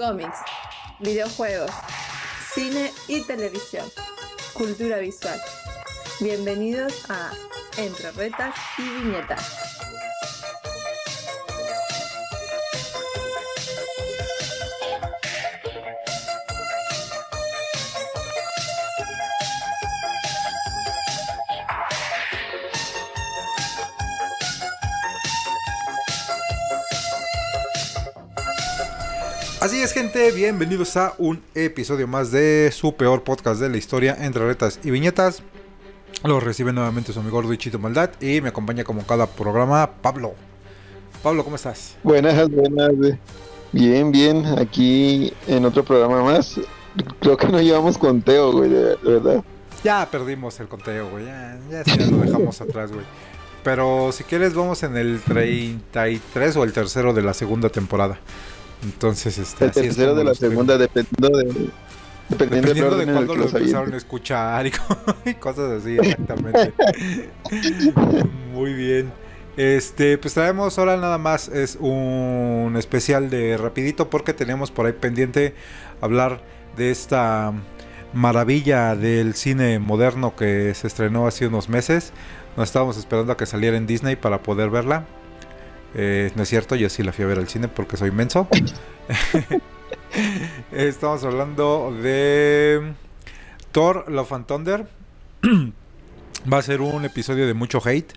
cómics, videojuegos, cine y televisión, cultura visual. Bienvenidos a Entre Retas y Viñetas. Así es, gente, bienvenidos a un episodio más de su peor podcast de la historia, entre retas y viñetas. Lo recibe nuevamente su amigo gordo Chito Maldad y me acompaña como cada programa Pablo. Pablo, ¿cómo estás? Buenas, buenas. Bien, bien, aquí en otro programa más. Creo que no llevamos conteo, güey, de verdad. Ya perdimos el conteo, güey, ya, ya, ya lo dejamos atrás, güey. Pero si quieres vamos en el 33 o el tercero de la segunda temporada. Entonces, este, el tercero de la segunda, dependiendo de. Dependiendo, de cuándo lo empezaron a escuchar y, cosas así, exactamente. Muy bien. Este, pues traemos ahora nada más es un especial de rapidito porque tenemos por ahí pendiente hablar de esta maravilla del cine moderno que se estrenó hace unos meses. Nos estábamos esperando a que saliera en Disney para poder verla. Eh, no es cierto, yo sí la fui a ver al cine porque soy menso. Estamos hablando de Thor Love and Thunder. Va a ser un episodio de mucho hate.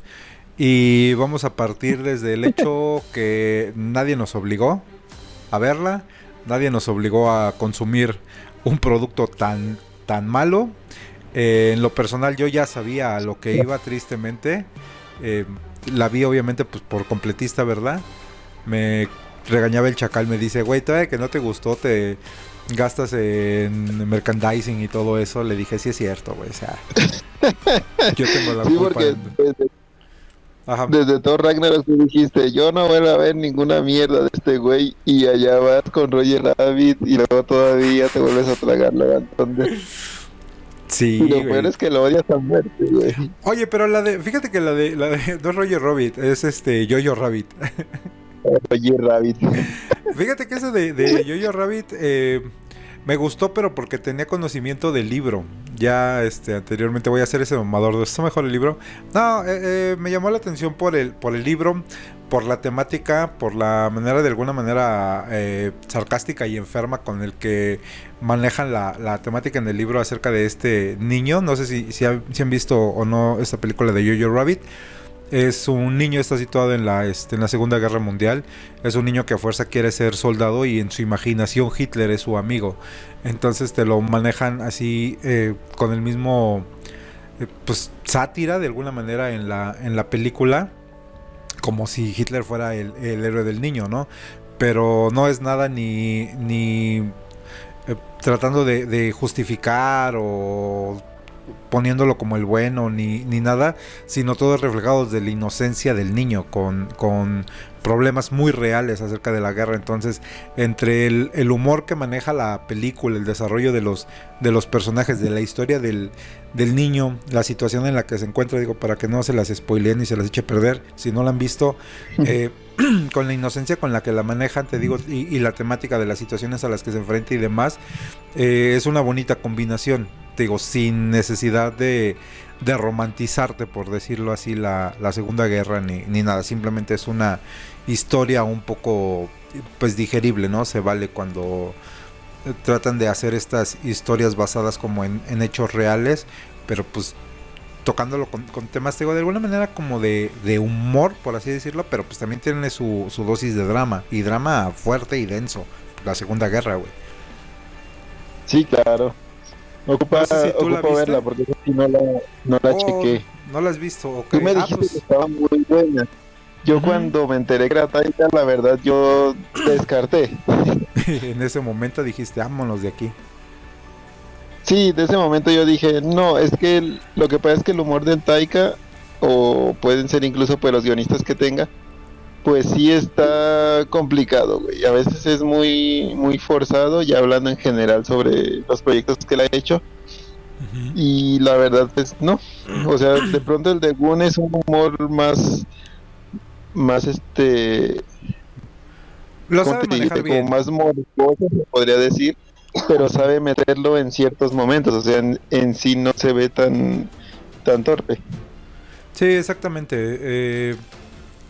Y vamos a partir desde el hecho que nadie nos obligó a verla. Nadie nos obligó a consumir un producto tan, tan malo. Eh, en lo personal yo ya sabía a lo que iba tristemente. Eh, la vi obviamente pues por completista, ¿verdad? Me regañaba el chacal, me dice, güey, todavía que no te gustó, te gastas en merchandising y todo eso. Le dije, sí es cierto, güey, o sea, yo tengo la sí, Porque desde, Ajá. desde todo Ragnarok tú dijiste, yo no voy a ver ninguna mierda de este güey y allá vas con Roger Rabbit y luego todavía te vuelves a tragar la Sí. lo peor es que lo odias a muerte, güey. Oye, pero la de. Fíjate que la de. La de no es Roger Rabbit, es este. Jojo Rabbit. Roger Rabbit. Fíjate que ese de, de Jojo Rabbit. Eh, me gustó, pero porque tenía conocimiento del libro. Ya este, anteriormente voy a hacer ese mamador. ¿Está mejor el libro? No, eh, eh, me llamó la atención por el, por el libro, por la temática, por la manera, de alguna manera, eh, sarcástica y enferma con el que manejan la, temática en el libro acerca de este niño. No sé si, si, han, visto o no esta película de Jojo Rabbit. Es un niño, está situado en la, este, en la Segunda Guerra Mundial. Es un niño que a fuerza quiere ser soldado y en su imaginación Hitler es su amigo. Entonces te lo manejan así eh, con el mismo eh, pues sátira de alguna manera en la, en la película. Como si Hitler fuera el, héroe del niño, ¿no? Pero no es nada ni, ni eh, tratando de, de justificar o poniéndolo como el bueno ni, ni nada, sino todo reflejado de la inocencia del niño, con, con problemas muy reales acerca de la guerra. Entonces, entre el, humor que maneja la película, el desarrollo de los, de los personajes, de la historia del, del, niño, la situación en la que se encuentra, digo, para que no se las spoileen ni se las eche a perder, si no la han visto, eh, con la inocencia con la que la manejan, te digo, y, la temática de las situaciones a las que se enfrenta y demás, eh, es una bonita combinación digo, sin necesidad de, de romantizarte, por decirlo así, la, la Segunda Guerra ni, ni, nada. Simplemente es una historia un poco, pues, digerible, ¿no? Se vale cuando tratan de hacer estas historias basadas como en, hechos reales, pero pues tocándolo con, temas, digo, de alguna manera como de, de, humor, por así decirlo, pero pues también tiene su, su dosis de drama, y drama fuerte y denso, la Segunda Guerra, güey. Sí, claro. Ocupa, verla porque no la, no la oh, chequé. No la has visto, Tú me ah, dijiste pues que estaba muy buena. Yo cuando me enteré que era Taika, la verdad yo descarté. en ese momento dijiste, vámonos de aquí. Sí, de ese momento yo dije, no, es que lo que pasa es que el humor de Taika, o pueden ser incluso pues los guionistas que tenga, pues sí está complicado, güey. A veces es muy, muy forzado, ya hablando en general sobre los proyectos que él ha hecho. Y la verdad, pues no. O sea, de pronto el de Gun es un humor más, más este, como más morboso, se podría decir, pero sabe meterlo en ciertos momentos, o sea, en, en sí no se ve tan, tan torpe. Sí, exactamente. Eh,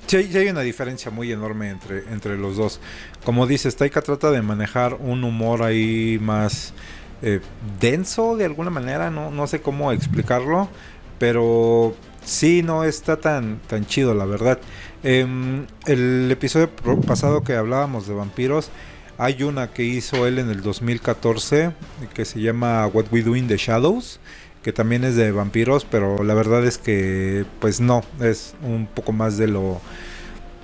sí, hay- una diferencia muy enorme entre, entre los dos. Como dices, Taika trata de manejar un humor ahí más eh, denso de alguna manera, no, no sé cómo explicarlo, pero sí no está tan, tan chido, la verdad. Em, el episodio pasado que hablábamos de vampiros, hay una que hizo él en el 2014 que se llama What We Do in the Shadows que también es de vampiros, pero la verdad es que pues no, es un poco más de lo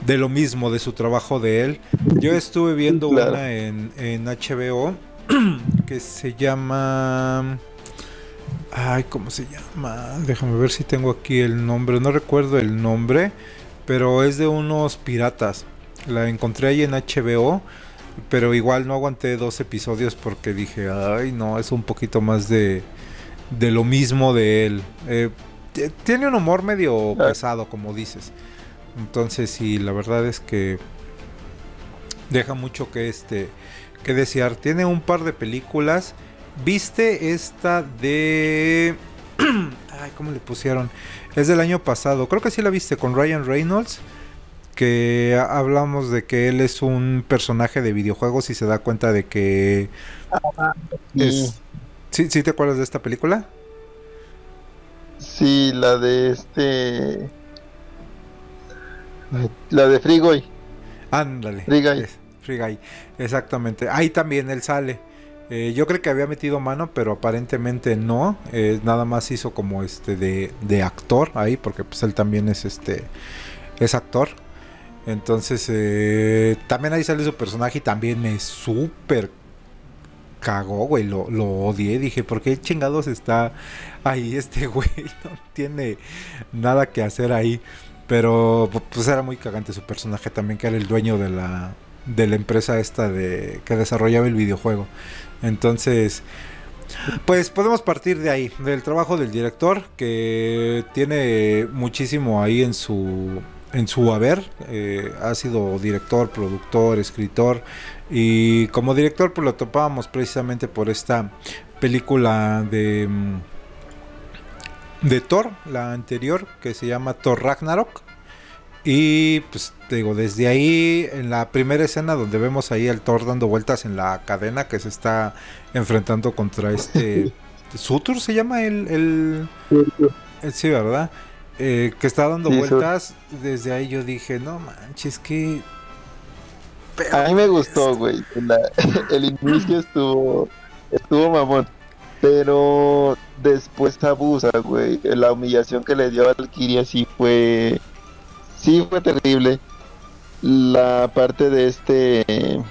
de lo mismo de su trabajo de él. Yo estuve viendo Claro. una en, en HBO que se llama Ay, ¿cómo se llama? Déjame ver si tengo aquí el nombre. No recuerdo el nombre, pero es de unos piratas. La encontré ahí en HBO, pero igual no aguanté dos episodios porque dije, ay, no, es un poquito más de, de lo mismo de él. Eh, tiene un humor medio Ah. pesado, como dices. Entonces, sí, la verdad es que deja mucho que este que desear. Tiene un par de películas. ¿Viste esta de Ay, ¿cómo le pusieron? Es del año pasado. Creo que sí la viste con Ryan Reynolds. Que ha- hablamos de que él es un personaje de videojuegos y se da cuenta de que Y, es. ¿Sí, sí te acuerdas de esta película? sí, la de este... La de Free Guy. Ándale. Free Guy, Exactamente. Ahí también él sale. Eh, yo creo que había metido mano, pero aparentemente no. Eh, nada más hizo como este de, de actor ahí, porque pues él también es este es actor. Entonces eh, también ahí sale su personaje y también me súper cagó, güey. Lo, lo odié. Dije, ¿por qué chingados está ahí este güey? No tiene nada que hacer ahí. Pero pu- pues era muy cagante su personaje también, que era el dueño de la, de la empresa esta de que desarrollaba el videojuego. Entonces, pues podemos partir de ahí, del trabajo del director, que tiene muchísimo ahí en su en su haber. eh, ha sido director, productor, escritor. Y como director, pues lo topábamos precisamente por esta película de. mm, de Thor, la anterior, que se llama Thor Ragnarok. Y pues digo, desde ahí, en la primera escena donde vemos ahí al Thor dando vueltas en la cadena que se está enfrentando contra este... Sutur se llama el... el- el- sí, ¿verdad? Eh, que está dando Sí, vueltas. Desde ahí yo dije, no manches, que... A mí me gustó, güey. El inicio estuvo, estuvo mamón. Pero después abusa, güey. La humillación que le dio a Valkyria sí fue. Sí fue terrible. La parte de este.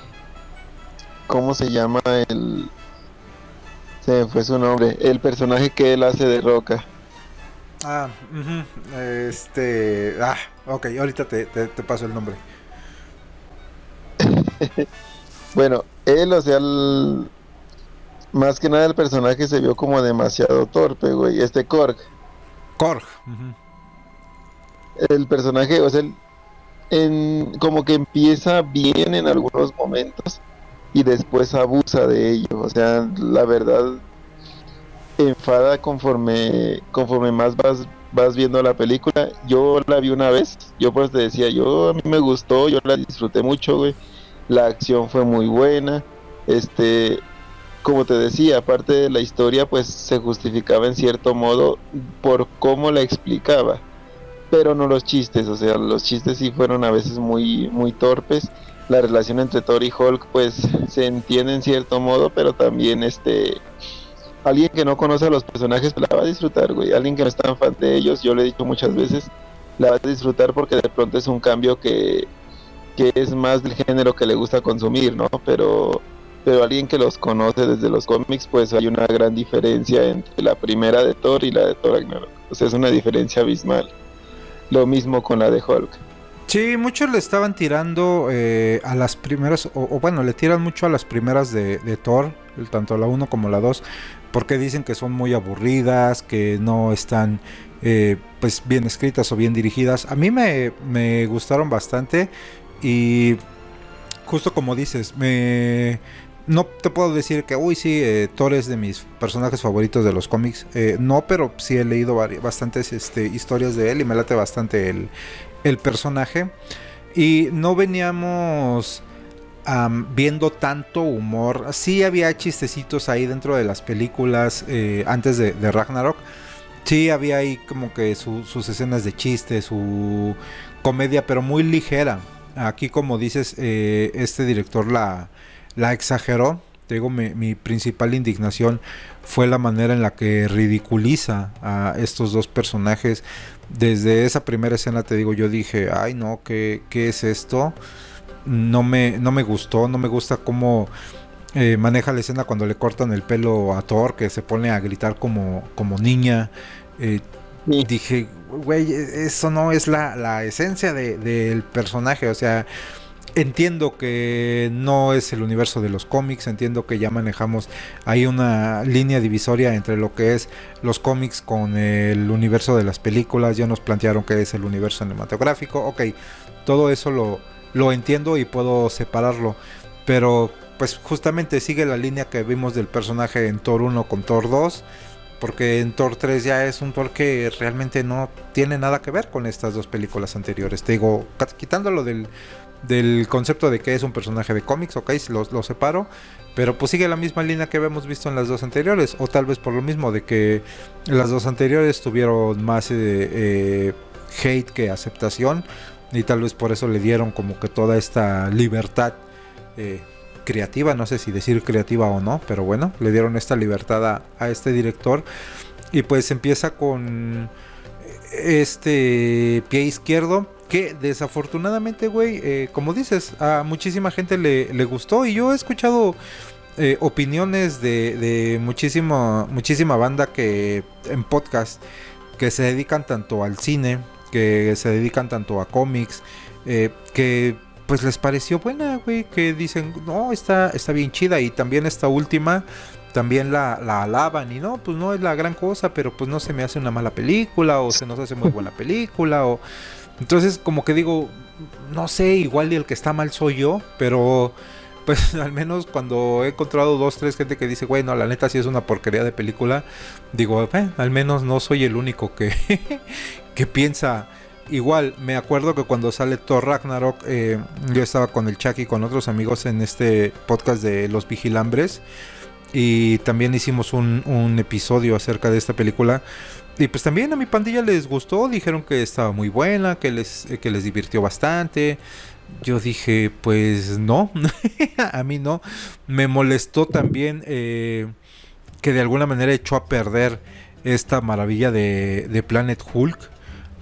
¿Cómo se llama el. Se me fue su nombre. El personaje que él hace de Roca. Ah, ujú, este... Ah, ok, ahorita te, te- te paso el nombre. Bueno, él, o sea, el- más que nada el personaje se vio como demasiado torpe, güey. Este Korg. Korg. ujú. el personaje, o sea, el- en, como que empieza bien en algunos momentos y después abusa de ello. O sea, la verdad enfada conforme conforme más vas vas viendo la película. Yo la vi una vez, yo pues te decía, yo a mí me gustó, yo la disfruté mucho, güey. La acción fue muy buena. Este, como te decía, aparte de la historia, pues se justificaba en cierto modo por cómo la explicaba pero no los chistes, o sea, los chistes sí fueron a veces muy, muy torpes. La relación entre Thor y Hulk, pues, se entiende en cierto modo, pero también este alguien que no conoce a los personajes la va a disfrutar, güey. Alguien que no es tan fan de ellos, yo le he dicho muchas veces, la va a disfrutar porque de pronto es un cambio que, que es más del género que le gusta consumir, ¿no? Pero pero alguien que los conoce desde los cómics, pues hay una gran diferencia entre la primera de Thor y la de Thor Ragnarok. O sea, es una diferencia abismal. Lo mismo con la de Hulk. Sí, muchos le estaban tirando eh, a las primeras, o, bueno, le tiran mucho a las primeras de, Thor, tanto la 1 como la 2, porque dicen que son muy aburridas, que no están eh, pues bien escritas o bien dirigidas. A mí me, me gustaron bastante y justo como dices, me no te puedo decir que, uy, sí, eh, Thor es de mis personajes favoritos de los cómics. Eh, no, pero sí he leído bastantes este, historias de él y me late bastante el, el personaje. Y no veníamos viendo tanto humor. Sí había chistecitos ahí dentro de las películas eh, antes de, Ragnarok. Sí había ahí como que sus escenas de chiste, su comedia, pero muy ligera. Aquí, como dices, este director la la exageró. Te digo, mi, principal indignación fue la manera en la que ridiculiza a estos dos personajes. Desde esa primera escena, te digo, yo dije, ay no, ¿qué, qué es esto? No me, no me gustó, no me gusta cómo eh, maneja la escena cuando le cortan el pelo a Thor, que se pone a gritar como, como niña. Eh, dije, güey, eso no es la, la esencia del personaje, o sea Entiendo que no es el universo de los cómics, entiendo que ya manejamos ahí una línea divisoria entre lo que es los cómics con el universo de las películas, ya nos plantearon que es el universo cinematográfico, ok, todo eso lo, lo entiendo y puedo separarlo, pero pues justamente sigue la línea que vimos del personaje en Thor 1 con Thor 2, porque en Thor 3 ya es un Thor que realmente no tiene nada que ver con estas dos películas anteriores. Te digo, quitándolo del del concepto de que es un personaje de cómics, ok, lo, separo, pero pues sigue la misma línea que habíamos visto en las dos anteriores, o tal vez por lo mismo de que las dos anteriores tuvieron más eh, eh, hate que aceptación, y tal vez por eso le dieron como que toda esta libertad eh, creativa, no sé si decir creativa o no, pero bueno, le dieron esta libertad a este director, y pues empieza con este pie izquierdo que desafortunadamente, güey, eh, como dices, a muchísima gente le, le gustó. Y yo he escuchado eh, opiniones de, de muchísima, muchísima banda que en podcast que se dedican tanto al cine, que se dedican tanto a cómics, eh, que pues les pareció buena, güey, que dicen, no, está, está bien chida y también esta última también la, la, alaban. Y no, pues no es la gran cosa, pero pues no se me hace una mala película o se nos hace muy buena película o entonces, como que digo, no sé, igual el que está mal soy yo, pero pues al menos cuando he encontrado dos, tres gente que dice, güey, no, la neta sí es una porquería de película, digo, eh, al menos no soy el único que, que piensa igual. Me acuerdo que cuando sale Thor Ragnarok, eh, yo estaba con el Chucky y con otros amigos en este podcast de Los Vigilambres. Y también hicimos un episodio acerca de esta película. Y pues también a mi pandilla les gustó, dijeron que estaba muy buena, que les, eh, que les divirtió bastante. Yo dije, pues no, a mí no. Me molestó también eh, que de alguna manera echó a perder esta maravilla de, de Planet Hulk.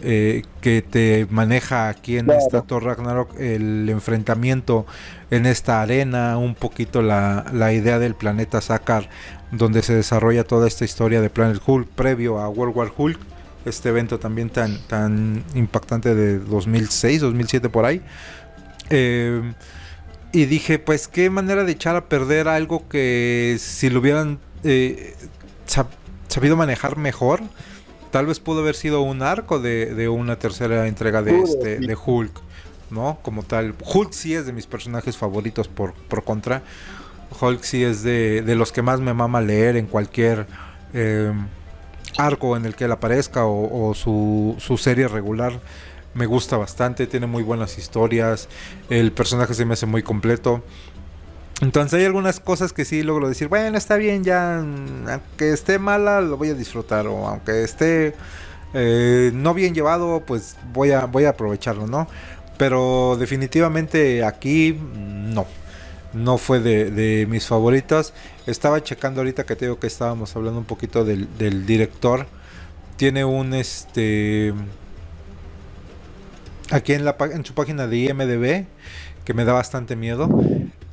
Eh, que te maneja aquí en esta Torre Ragnarok el enfrentamiento en esta arena, un poquito la, la idea del planeta Sakar donde se desarrolla toda esta historia de Planet Hulk previo a World War Hulk, este evento también tan, tan impactante de 2006, 2007 por ahí. Eh, y dije, pues qué manera de echar a perder algo que si lo hubieran eh, sabido manejar mejor, tal vez pudo haber sido un arco de, una tercera entrega de, este, de Hulk, ¿no? Como tal. Hulk sí es de mis personajes favoritos por, por contra. Hulk sí es de, los que más me mama leer en cualquier eh, arco en el que él aparezca o, su, serie regular. Me gusta bastante, tiene muy buenas historias, el personaje se me hace muy completo. Entonces hay algunas cosas que sí logro decir, bueno, está bien, ya, aunque esté mala, lo voy a disfrutar, o aunque esté eh, no bien llevado, pues voy a, voy a aprovecharlo, ¿no? Pero definitivamente aquí no no fue de, mis favoritas. Estaba checando ahorita que te digo que estábamos hablando un poquito del, director. Tiene un este. Aquí en, la, en su página de IMDB, que me da bastante miedo.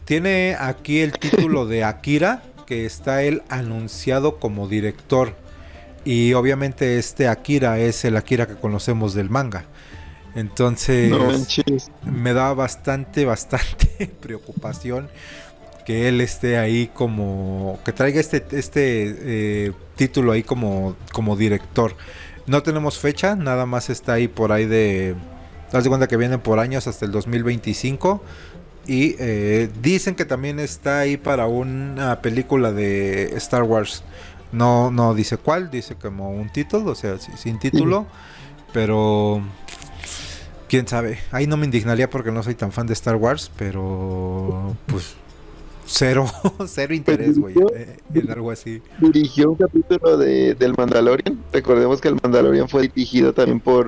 Tiene aquí el título de Akira, que está él anunciado como director. Y obviamente este Akira es el Akira que conocemos del manga. Entonces me da bastante, bastante preocupación que él esté ahí como que traiga este este eh, título ahí como como director. No tenemos fecha, nada más está ahí por ahí de das de cuenta que viene por años hasta el 2025. y eh, dicen que también está ahí para una película de Star Wars. No, no dice cuál, dice como un título, o sea, sin título, pero quién sabe. Ahí no me indignaría porque no soy tan fan de Star Wars, pero pues cero, cero interés, güey, eh, en algo así. Dirigió un capítulo de, del Mandalorian. Recordemos que el Mandalorian fue dirigido también por,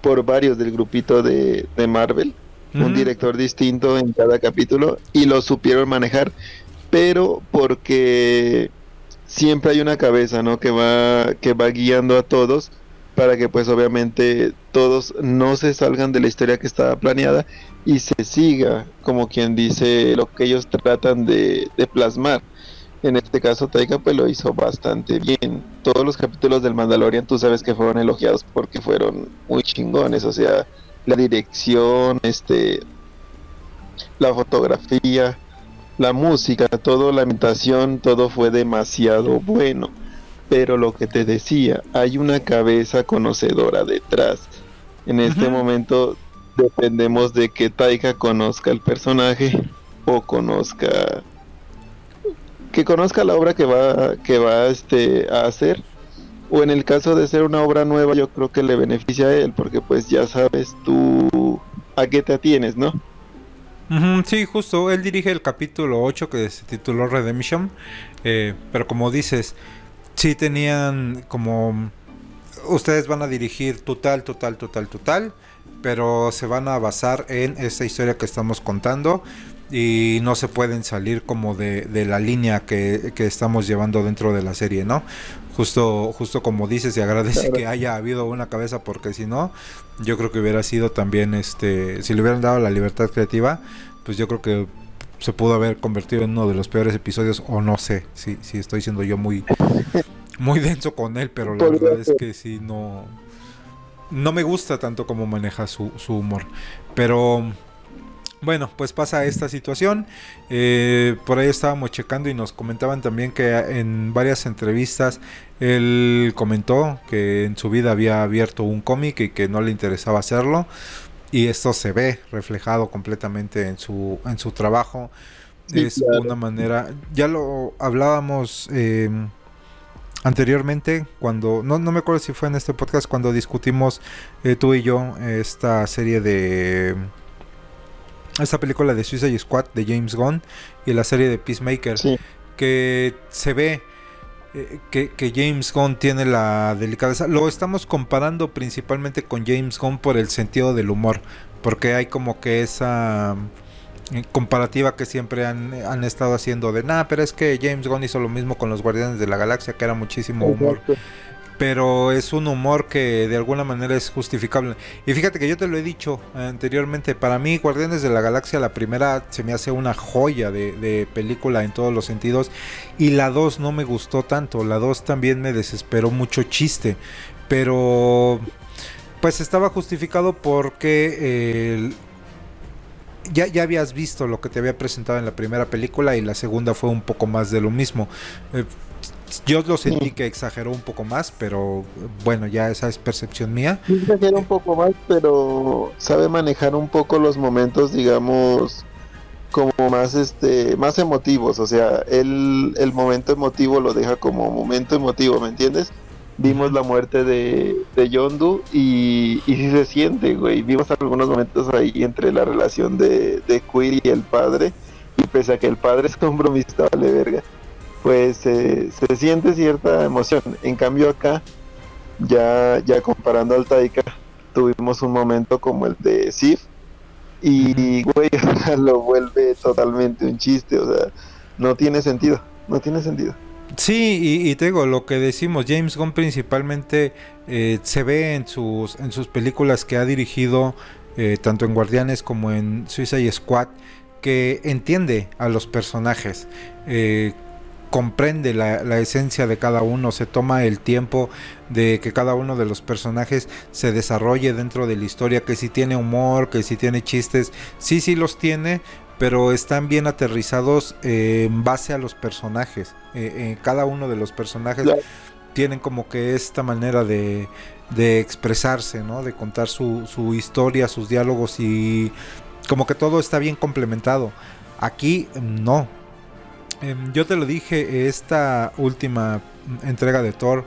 por varios del grupito de, de Marvel. Un director distinto en cada capítulo y lo supieron manejar, pero porque siempre hay una cabeza, ¿no? Que va, que va guiando a todos para que pues obviamente todos no se salgan de la historia que estaba planeada y se siga, como quien dice, lo que ellos tratan de, plasmar. En este caso Taika pues lo hizo bastante bien. Todos los capítulos del Mandalorian tú sabes que fueron elogiados porque fueron muy chingones, o sea, la dirección, este la fotografía, la música, todo la imitación, todo fue demasiado bueno. Pero lo que te decía, hay una cabeza conocedora detrás. En este momento dependemos de que Taika conozca el personaje o conozca que conozca la obra que va que va este a hacer o en el caso de ser una obra nueva yo creo que le beneficia a él porque pues ya sabes tú a qué te atienes, ¿no? sí, justo, él dirige el capítulo 8 que se tituló Redemption, eh, pero como dices, sí tenían como ustedes van a dirigir total, total, total, total, pero se van a basar en esta historia que estamos contando y no se pueden salir como de, la línea que, estamos llevando dentro de la serie, ¿no? Justo, justo como dices, y agradece que haya habido una cabeza, porque si no, yo creo que hubiera sido también, este, si le hubieran dado la libertad creativa, pues yo creo que se pudo haber convertido en uno de los peores episodios o no sé si, si estoy siendo yo muy muy denso con él pero la verdad es que sí no no me gusta tanto como maneja su, su humor. Pero bueno, pues pasa esta situación. Eh, por ahí estábamos checando y nos comentaban también que en varias entrevistas él comentó que en su vida había abierto un cómic y que no le interesaba hacerlo y esto se ve reflejado completamente en su, en su trabajo. es una manera, ya lo hablábamos em, anteriormente, cuando, no, no me acuerdo si fue en este podcast, cuando discutimos eh, tú y yo esta serie de... Esta película de Suicide Squad de James Gunn y la serie de Peacemaker, que se ve eh, que, James Gunn tiene la delicadeza. Lo estamos comparando principalmente con James Gunn por el sentido del humor, porque hay como que esa eh, comparativa que siempre han, estado haciendo de, nada, pero es que James Gunn hizo lo mismo con los Guardianes de la Galaxia, que era muchísimo humor pero es un humor que de alguna manera es justificable. Y fíjate que yo te lo he dicho anteriormente, para mí Guardianes de la Galaxia, la primera se me hace una joya de, película en todos los sentidos, y la 2 no me gustó tanto, la 2 también me desesperó mucho chiste, pero pues estaba justificado porque... ya, ya habías visto lo que te había presentado en la primera película y la segunda fue un poco más de lo mismo. Eh, yo lo sentí que exageró un poco más, pero bueno, ya esa es percepción mía. Exagera un poco más, pero sabe manejar un poco los momentos, digamos, como más este más emotivos, o sea, él el momento emotivo lo deja como momento emotivo, ¿me entiendes? Vimos la muerte de, de Yondu y, y sí se siente, güey. Vimos algunos momentos ahí entre la relación de, de Queer y el padre. Y pese a que el padre es compromisado, vale verga pues se siente cierta emoción. En cambio acá, ya, ya comparando al Taika, tuvimos un momento como el de Sif y güey, lo vuelve totalmente un chiste, o sea, no tiene sentido, no tiene sentido. Sí, y, y te digo, lo que decimos, James Gunn principalmente eh, se ve en sus, en sus películas que ha dirigido, eh, tanto en Guardianes como en Suicide Squad, que entiende a los personajes. Eh, comprende la, esencia de cada uno, se toma el tiempo de que cada uno de los personajes se desarrolle dentro de la historia, que si tiene humor, que si tiene chistes, sí, sí los tiene, pero están bien aterrizados eh, en base a los personajes. Eh, eh, cada uno de los personajes tienen como que esta manera de, de expresarse, ¿no? de contar su, su historia, sus diálogos y como que todo está bien complementado. Aquí no. Em, yo te lo dije, esta última entrega de Thor,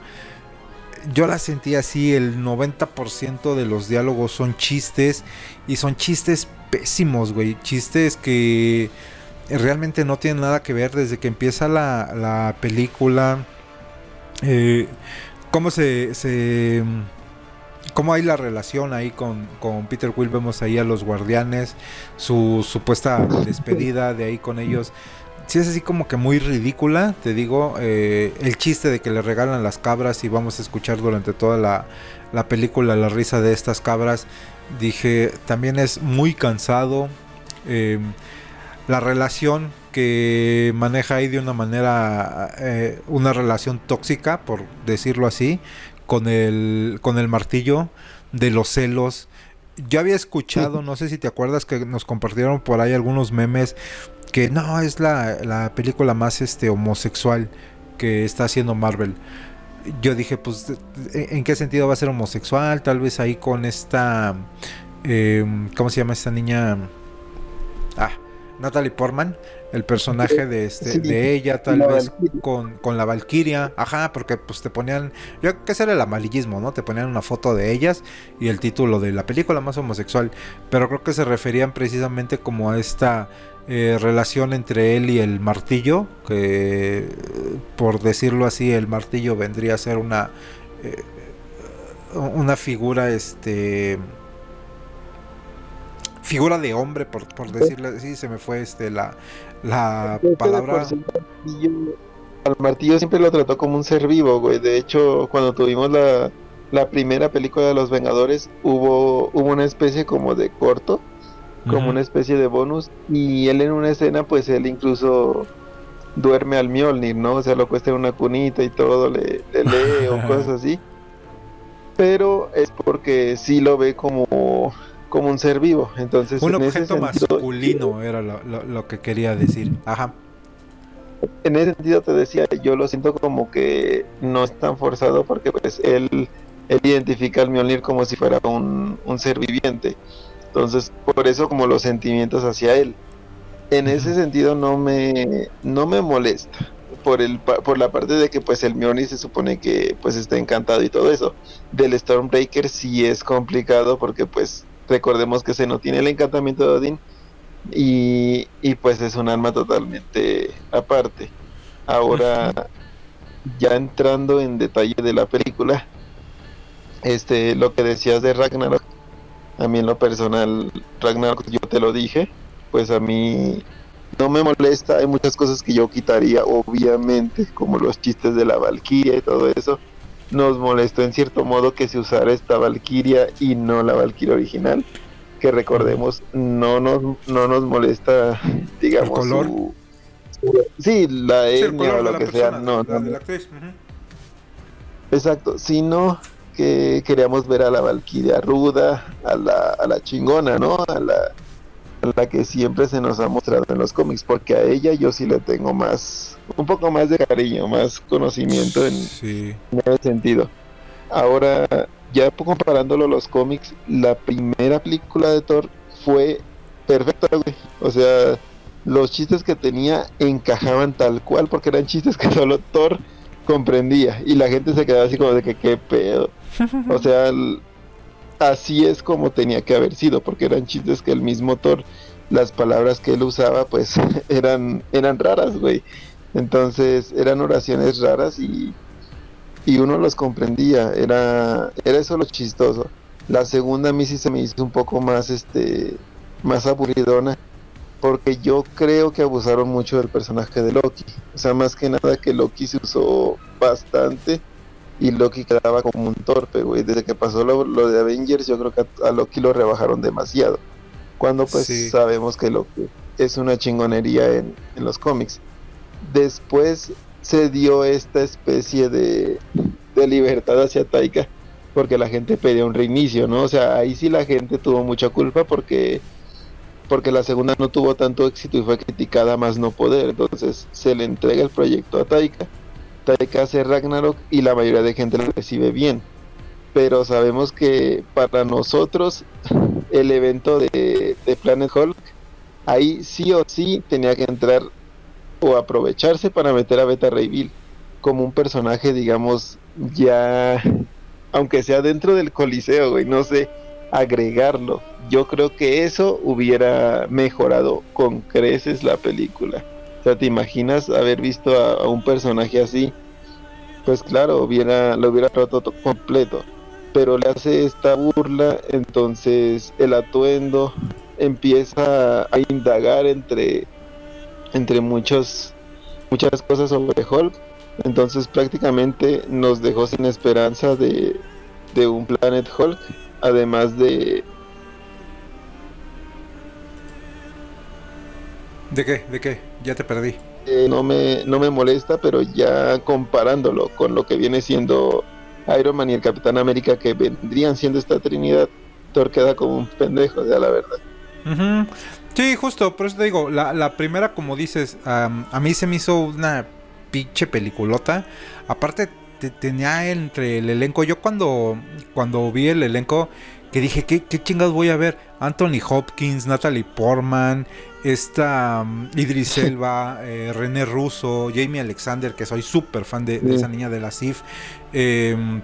yo la sentí así, el 90% de los diálogos son chistes y son chistes pésimos, güey. Chistes que realmente no tienen nada que ver desde que empieza la, película. Eh, cómo se, se cómo hay la relación ahí con, Peter Quill, vemos ahí a los guardianes, su supuesta despedida de ahí con ellos. Sí es así como que muy ridícula, te digo, eh, el chiste de que le regalan las cabras y vamos a escuchar durante toda la, película la risa de estas cabras, dije, también es muy cansado. Eh, la relación que maneja ahí de una manera, eh, una relación tóxica, por decirlo así, con el, con el martillo de los celos. Yo había escuchado, no sé si te acuerdas que nos compartieron por ahí algunos memes que no es la, película más este homosexual que está haciendo Marvel. Yo dije, pues, ¿en qué sentido va a ser homosexual? Tal vez ahí con esta, em, ¿cómo se llama esta niña? Ah, Natalie Portman el personaje de este de ella tal vez con, con, la Valquiria ajá porque pues te ponían yo que era el amarillismo no te ponían una foto de ellas y el título de la película más homosexual. Pero creo que se referían precisamente como a esta eh, relación entre él y el martillo que por decirlo así el martillo vendría a ser una eh, una figura este figura de hombre, por, por decirlo así, se me fue este la, la palabra. Al martillo siempre lo trató como un ser vivo, güey. De hecho, cuando tuvimos la, la primera película de los Vengadores, hubo, hubo una especie como de corto, como una especie de bonus. Y él en una escena, pues él incluso duerme al Mjolnir, ¿no? O sea, lo cuesta en una cunita y todo, le, le lee o cosas así. Pero es porque sí lo ve como como un ser vivo. Entonces, un objeto masculino era lo, que quería decir. Ajá. En ese sentido te decía, yo lo siento como que no es tan forzado porque pues él, él identifica al Mjolnir como si fuera un, ser viviente. Entonces, por eso como los sentimientos hacia él. En ese sentido no me, no me molesta. Por, el, por la parte de que pues el Mjolnir se supone que pues está encantado y todo eso. Del Stormbreaker sí es complicado porque pues recordemos que se no tiene el encantamiento de Odín y, pues es un arma totalmente aparte. Ahora, ya entrando en detalle de la película, este, lo que decías de Ragnarok, a mí en lo personal, Ragnarok, yo te lo dije, pues a mí no me molesta, hay muchas cosas que yo quitaría, obviamente, como los chistes de la Valkyria y todo eso nos molestó en cierto modo que se usara esta Valkyria y no la Valkyria original. Que recordemos, no nos, no nos molesta, digamos, color? sí, la etnia o lo que sea, no, Exacto, sino que queríamos ver a la Valkyria ruda, a la, a la chingona, ¿no? A la, la que siempre se nos ha mostrado en los cómics, porque a ella yo sí le tengo más, un poco más de cariño, más conocimiento en, ese sentido. Ahora, ya comparándolo a los cómics, la primera película de Thor fue perfecta, güey. O sea, los chistes que tenía encajaban tal cual, porque eran chistes que solo Thor comprendía. Y la gente se quedaba así como de que qué pedo. O sea, así es como tenía que haber sido, porque eran chistes que el mismo Thor, las palabras que él usaba, pues eran, eran raras, güey. Entonces eran oraciones raras y, y uno los comprendía, era, era eso lo chistoso. La segunda a mí sí se me hizo un poco más, este, más aburridona, porque yo creo que abusaron mucho del personaje de Loki. O sea, más que nada que Loki se usó bastante y Loki quedaba como un torpe, güey. Desde que pasó lo, de Avengers, yo creo que a, Loki lo rebajaron demasiado. Cuando pues sabemos que Loki es una chingonería en, los cómics. Después se dio esta especie de, de libertad hacia Taika porque la gente pedía un reinicio, ¿no? O sea, ahí sí la gente tuvo mucha culpa porque porque la segunda no tuvo tanto éxito y fue criticada más no poder, entonces se le entrega el proyecto a Taika Taika hace Ragnarok y la mayoría de gente lo recibe bien. Pero sabemos que para nosotros el evento de, de Planet Hulk, ahí sí o sí tenía que entrar o aprovecharse para meter a Beta Ray Bill como un personaje, digamos, ya, aunque sea dentro del Coliseo, güey, no sé, agregarlo. Yo creo que eso hubiera mejorado con creces la película. O sea, ¿te imaginas haber visto a, un personaje así? Pues claro, lo hubiera roto completo. Pero le hace esta burla, entonces el atuendo empieza a indagar entre, entre muchos, muchas cosas sobre Hulk. Entonces prácticamente nos dejó sin esperanza de, de un Planet Hulk además de... ¿De qué? ¿De qué? Ya te perdí. Eh, no, me, no me molesta, pero ya comparándolo con lo que viene siendo Iron Man y el Capitán América, que vendrían siendo esta Trinidad, Thor queda como un pendejo, ya la verdad. Sí, justo, por eso te digo, la, la primera, como dices, a mí se me hizo una pinche peliculota. Aparte, tenía entre el elenco. Yo cuando, cuando vi el elenco, que dije, ¿qué, qué chingados voy a ver? Anthony Hopkins, Natalie Portman, esta um, Idris Elba, eh, René Russo, Jamie Alexander, que soy súper fan de, esa niña de la CIF. Em,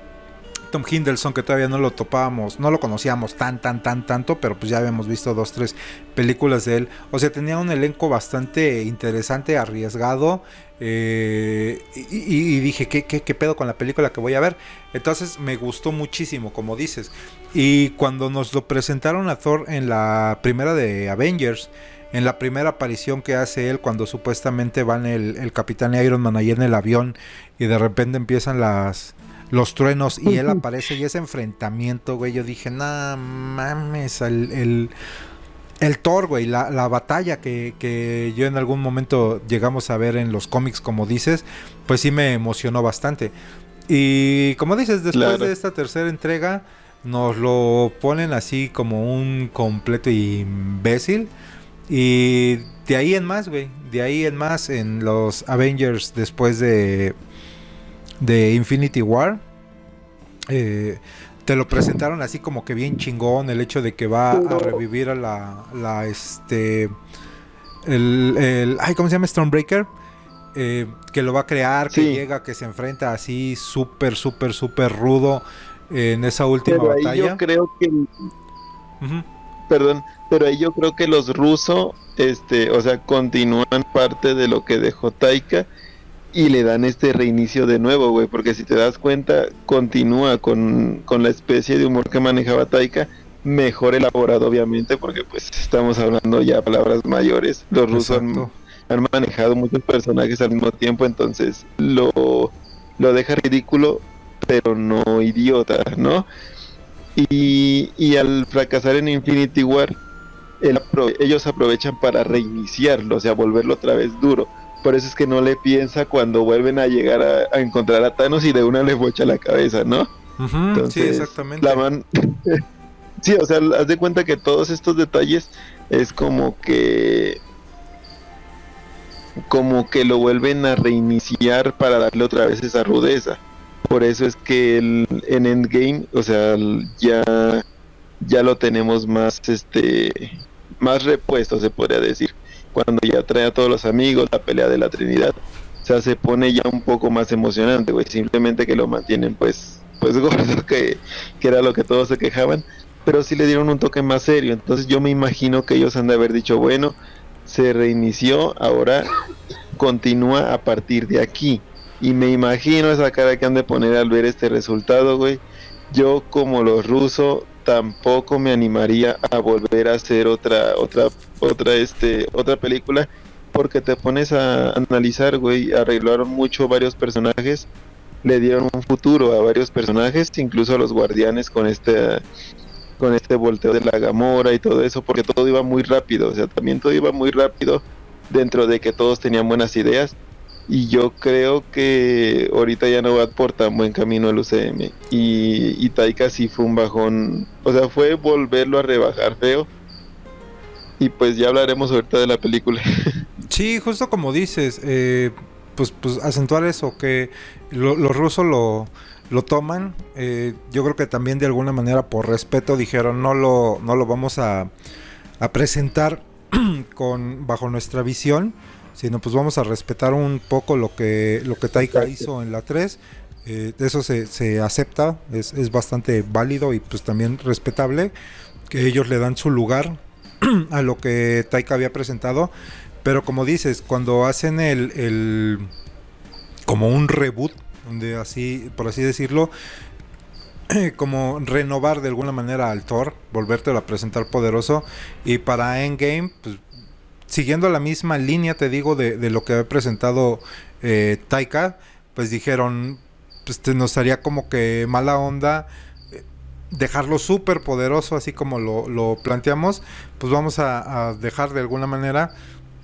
Tom Hindelson, que todavía no lo topábamos, no lo conocíamos tan, tan, tan, tanto, pero pues ya habíamos visto dos, tres películas de él. O sea, tenía un elenco bastante interesante, arriesgado. Eh, y, dije, ¿qué, ¿qué, pedo con la película que voy a ver? Entonces me gustó muchísimo, como dices. Y cuando nos lo presentaron a Thor en la primera de Avengers, en la primera aparición que hace él, cuando supuestamente van el, el Capitán Iron Man ahí en el avión y de repente empiezan las los truenos y él aparece y ese enfrentamiento, güey, yo dije, nah, mames, el, el, Thor, güey, la, la batalla que, que, yo en algún momento llegamos a ver en los cómics, como dices, pues sí me emocionó bastante. Y como dices, después de esta tercera entrega, nos lo ponen así como un completo imbécil. Y de ahí en más, güey, de ahí en más, en los Avengers después de de Infinity War. Eh, te lo presentaron así como que bien chingón el hecho de que va a revivir a la, la este el, el ay cómo se llama Stormbreaker eh, que lo va a crear que llega que se enfrenta así súper súper súper rudo en esa última batalla yo creo que perdón pero ahí yo creo que los rusos este o sea continúan parte de lo que dejó Taika y le dan este reinicio de nuevo, güey, porque si te das cuenta, continúa con, la especie de humor que manejaba Taika, mejor elaborado obviamente, porque pues estamos hablando ya palabras mayores, los rusos han, manejado muchos personajes al mismo tiempo, entonces lo, lo deja ridículo, pero no idiota, ¿no? Y, y al fracasar en Infinity War, ellos aprovechan para reiniciarlo, o sea, volverlo otra vez duro por eso es que no le piensa cuando vuelven a llegar a, encontrar a Thanos y de una le bocha la cabeza, ¿no? sí, exactamente. La man... sí, o sea, haz de cuenta que todos estos detalles es como que como que lo vuelven a reiniciar para darle otra vez esa rudeza. Por eso es que el, en Endgame, o sea, ya ya lo tenemos más este más repuesto, se podría decir cuando ya trae a todos los amigos, la pelea de la Trinidad. O sea, se pone ya un poco más emocionante, güey. Simplemente que lo mantienen, pues, pues gordo, que, que era lo que todos se quejaban. Pero sí le dieron un toque más serio. Entonces yo me imagino que ellos han de haber dicho, bueno, se reinició, ahora continúa a partir de aquí. Y me imagino esa cara que han de poner al ver este resultado, güey. Yo como los rusos tampoco me animaría a volver a hacer otra otra otra este otra película porque te pones a analizar, güey, arreglaron mucho varios personajes, le dieron un futuro a varios personajes, incluso a los guardianes con este con este volteo de la Gamora y todo eso, porque todo iba muy rápido, o sea, también todo iba muy rápido dentro de que todos tenían buenas ideas y yo creo que ahorita ya no va por tan buen camino el UCM. Y, y Taika sí fue un bajón. O sea, fue volverlo a rebajar feo. Y pues ya hablaremos ahorita de la película. Sí, justo como dices, eh, pues, pues acentuar eso, que los rusos lo, lo toman. Eh, yo creo que también de alguna manera por respeto dijeron no lo, no lo vamos a, a presentar con bajo nuestra visión, sino pues vamos a respetar un poco lo que, lo que Taika hizo en la 3. Eh, eso se, se acepta, es, es, bastante válido y pues también respetable que ellos le dan su lugar a lo que Taika había presentado. Pero como dices, cuando hacen el, el como un reboot, donde así, por así decirlo, como renovar de alguna manera al Thor, volvértelo a presentar poderoso. Y para Endgame, pues siguiendo la misma línea, te digo, de, de lo que había presentado eh, Taika, pues dijeron, pues nos haría como que mala onda eh, dejarlo súper poderoso, así como lo, lo, planteamos, pues vamos a, a dejar de alguna manera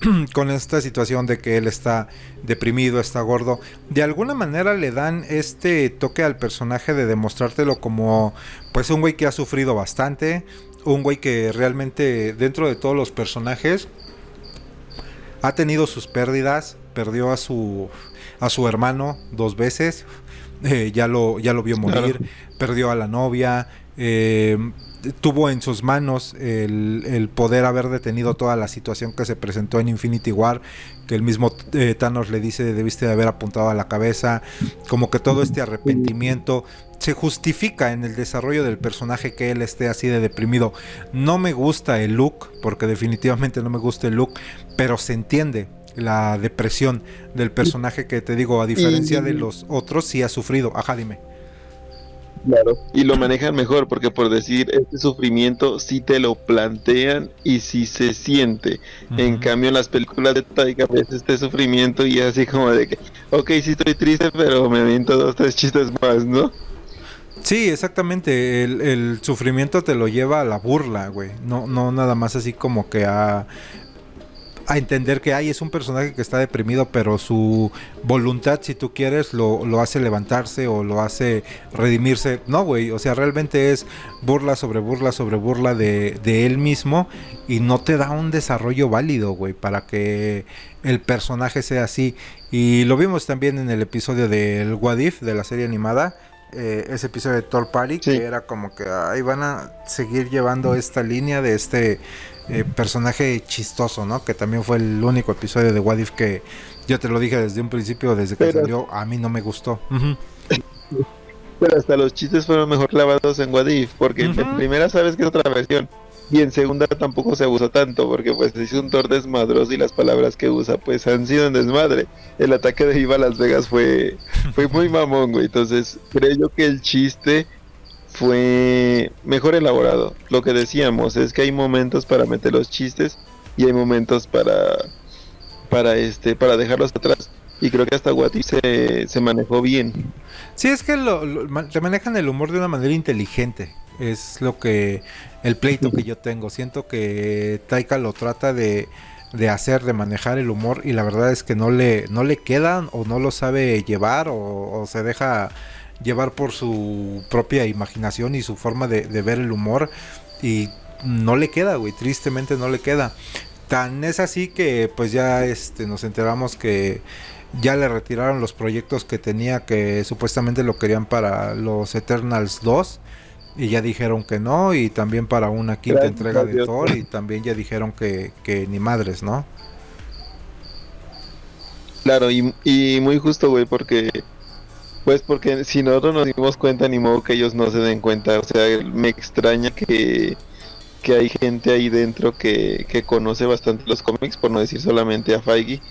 con esta situación de que él está deprimido, está gordo. De alguna manera le dan este toque al personaje de demostrártelo como pues un güey que ha sufrido bastante, un güey que realmente dentro de todos los personajes ha tenido sus pérdidas, perdió a su a su hermano dos veces, eh, ya lo ya lo vio morir, claro. perdió a la novia, eh, tuvo en sus manos el, el, poder haber detenido toda la situación que se presentó en Infinity War, que el mismo eh, Thanos le dice debiste de haber apuntado a la cabeza, como que todo este arrepentimiento se justifica en el desarrollo del personaje que él esté así de deprimido. No me gusta el look, porque definitivamente no me gusta el look, pero se entiende la depresión del personaje que te digo, a diferencia de los otros, sí ha sufrido. Ajá, dime. Claro. Y lo manejan mejor porque por decir este sufrimiento sí te lo plantean y sí se siente. Uh -huh. En cambio en las películas de Taika ves este sufrimiento y así como de que, ok, sí estoy triste, pero me aviento dos, tres chistes más, ¿no? Sí, exactamente. El, sufrimiento te lo lleva a la burla, güey. No, no nada más así como que a entender que ay, es un personaje que está deprimido, pero su voluntad, si tú quieres, lo, lo hace levantarse o lo hace redimirse. No, güey, o sea, realmente es burla sobre burla sobre burla de, de él mismo y no te da un desarrollo válido, güey, para que el personaje sea así. Y lo vimos también en el episodio del What If, de la serie animada. Eh, ese episodio de Thor Party, sí. que era como que ahí van a seguir llevando esta línea de este eh, personaje chistoso, ¿no? Que también fue el único episodio de What If que yo te lo dije desde un principio, desde que Pero... salió, a mí no me gustó. Uh -huh. Pero hasta los chistes fueron mejor clavados en What If, porque uh -huh. en primera sabes que es otra versión. Y en segunda tampoco se abusó tanto, porque pues es un Thor desmadroso y las palabras que usa pues han sido un desmadre. El ataque de Viva Las Vegas fue, fue muy mamón, güey. Entonces creo yo que el chiste fue mejor elaborado. Lo que decíamos es que hay momentos para meter los chistes y hay momentos para para este para dejarlos atrás. Y creo que hasta Guati se, se manejó bien. Sí, es que lo, lo, te manejan el humor de una manera inteligente. Es lo que el pleito que yo tengo. Siento que Taika lo trata de, de hacer, de manejar el humor y la verdad es que no le, no le quedan o no lo sabe llevar o, se deja llevar por su propia imaginación y su forma de, de ver el humor y no le queda, güey, tristemente no le queda. Tan es así que pues ya este, nos enteramos que ya le retiraron los proyectos que tenía que supuestamente lo querían para los Eternals 2 y ya dijeron que no y también para una quinta Gracias entrega de Thor y también ya dijeron que, que ni madres, ¿no? Claro, y, y muy justo, güey, porque pues porque si nosotros nos dimos cuenta, ni modo que ellos no se den cuenta. O sea, me extraña que, que hay gente ahí dentro que, que conoce bastante los cómics, por no decir solamente a Feige.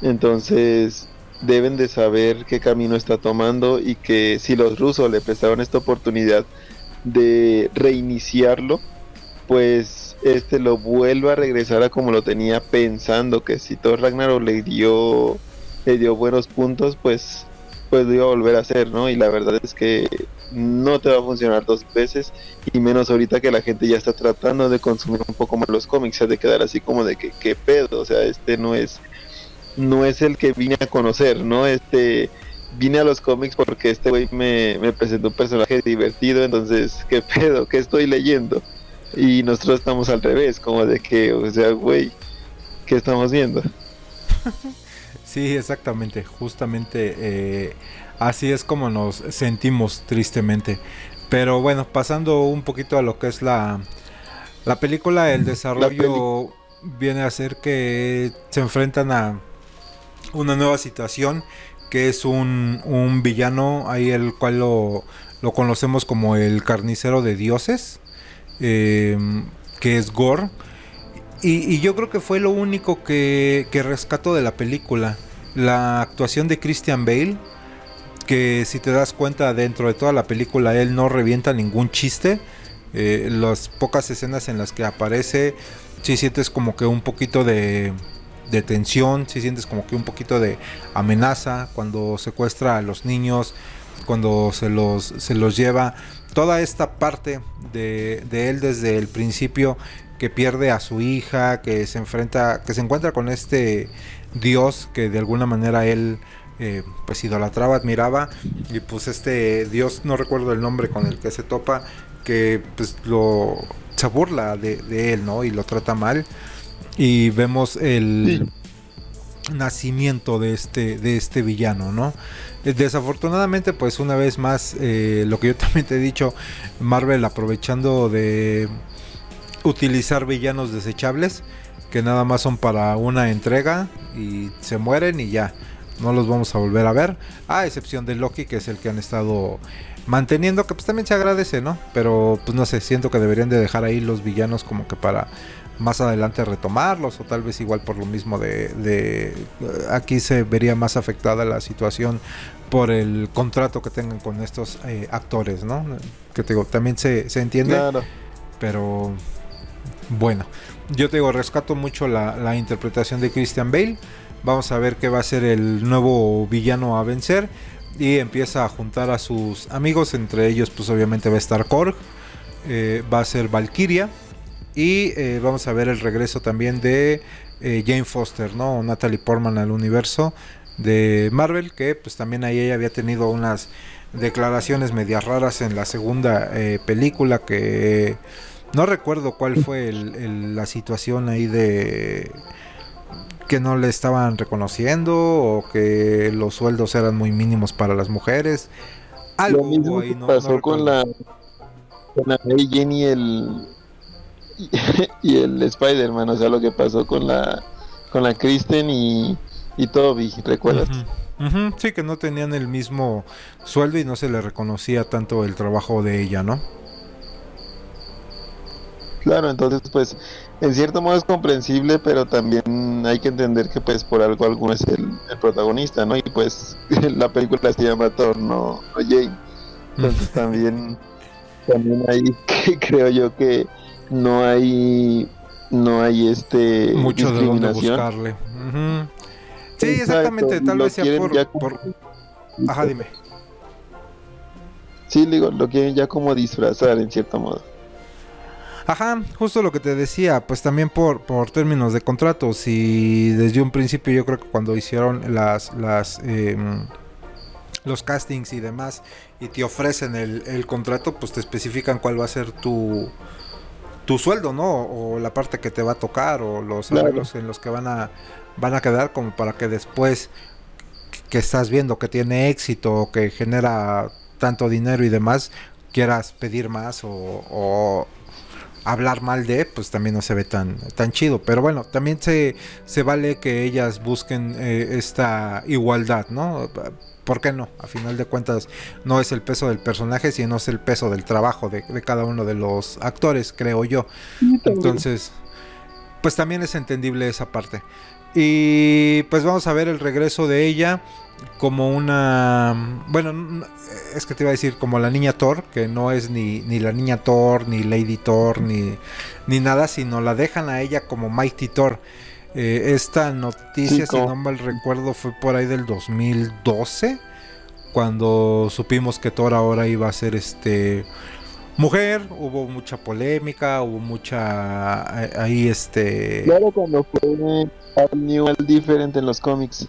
Entonces, deben de saber qué camino está tomando y que si los rusos le prestaron esta oportunidad de reiniciarlo, pues este lo vuelva a regresar a como lo tenía pensando, que si Thor Ragnarok le dio, le dio buenos puntos, pues pues lo iba a volver a hacer, ¿no? Y la verdad es que no te va a funcionar dos veces y menos ahorita que la gente ya está tratando de consumir un poco más los cómics, de quedar así como de que qué pedo, o sea, este no es no es el que vine a conocer, ¿no? Este vine a los cómics porque este güey me, me presentó un personaje divertido, entonces, ¿qué pedo? ¿Qué estoy leyendo? Y nosotros estamos al revés, como de que, o sea, güey, ¿qué estamos viendo? Sí, exactamente, justamente eh, así es como nos sentimos tristemente. Pero bueno, pasando un poquito a lo que es la, la película, el desarrollo viene a ser que se enfrentan a una nueva situación que es un, un villano ahí el cual lo, lo, conocemos como el carnicero de dioses, eh, que es Gore y, yo creo que fue lo único que, que rescató de la película. La actuación de Christian Bale, que si te das cuenta dentro de toda la película él no revienta ningún chiste. Eh, las pocas escenas en las que aparece, si sientes como que un poquito de, de tensión, si sientes como que un poquito de amenaza cuando secuestra a los niños, cuando se los, se los lleva. Toda esta parte de, de él desde el principio que pierde a su hija, que se enfrenta, que se encuentra con este dios que de alguna manera él eh, pues idolatraba, admiraba y pues este dios no recuerdo el nombre con el que se topa que pues lo se burla de, él, ¿no? Y lo trata mal y vemos el nacimiento de este de este villano, ¿no? Eh, desafortunadamente, pues una vez más, eh, lo que yo también te he dicho, Marvel aprovechando de utilizar villanos desechables que nada más son para una entrega y se mueren y ya no los vamos a volver a ver a excepción de Loki que es el que han estado manteniendo que pues también se agradece no pero pues no sé siento que deberían de dejar ahí los villanos como que para más adelante retomarlos o tal vez igual por lo mismo de, aquí se vería más afectada la situación por el contrato que tengan con estos eh, actores no que te digo también se, se entiende pero bueno, yo te digo, rescato mucho la, interpretación de Christian Bale. Vamos a ver qué va a ser el nuevo villano a vencer. Y empieza a juntar a sus amigos. Entre ellos, pues obviamente va a estar Korg. Eh, va a ser Valkyria. Y eh, vamos a ver el regreso también de eh, Jane Foster, ¿no? Natalie Portman al universo de Marvel. Que pues también ahí ella había tenido unas declaraciones medias raras en la segunda película. Que no recuerdo cuál fue la situación ahí de que no le estaban reconociendo o que los sueldos eran muy mínimos para las mujeres. Algo Lo mismo ahí, pasó con la con la Mary Jane y el y el Spider-Man, o sea, lo que pasó con la con la Kristen y, y Toby, ¿recuerdas? Sí, que no tenían el mismo sueldo y no se le reconocía tanto el trabajo de ella, ¿no? Claro, entonces pues en cierto modo es comprensible, pero también hay que entender que pues por algo alguno es el, protagonista, ¿no? Y pues la película se llama Thor, no, Jane. Entonces también, también hay que creo yo que no hay no hay este mucho de dónde buscarle. Sí, exactamente, tal vez sea por, por... Ajá, dime. Sí, digo, lo quieren ya como disfrazar en cierto modo. Ajá, justo lo que te decía, pues también por, por términos de contratos y desde un principio yo creo que cuando hicieron las, las em, los castings y demás y te ofrecen el, contrato, pues te especifican cuál va a ser tu, tu sueldo, ¿no? O la parte que te va a tocar o los arreglos en los que van a, van a quedar como para que después que estás viendo que tiene éxito, que genera tanto dinero y demás, quieras pedir más o, hablar mal de, pues también no se ve tan, tan chido. Pero bueno, también se, se vale que ellas busquen eh, esta igualdad, ¿no? ¿Por qué no? A final de cuentas no es el peso del personaje, sino es el peso del trabajo de, de cada uno de los actores, creo yo. Entonces, pues también es entendible esa parte. Y pues vamos a ver el regreso de ella como una... Bueno, es que te iba a decir como la niña Thor, que no es ni, ni la niña Thor, ni Lady Thor, ni, ni nada, sino la dejan a ella como Mighty Thor. Eh, esta noticia, si no mal recuerdo, fue por ahí del 2012, cuando supimos que Thor ahora iba a ser este mujer, hubo mucha polémica, hubo mucha eh, ahí este... Claro, cuando fue New diferente en los cómics.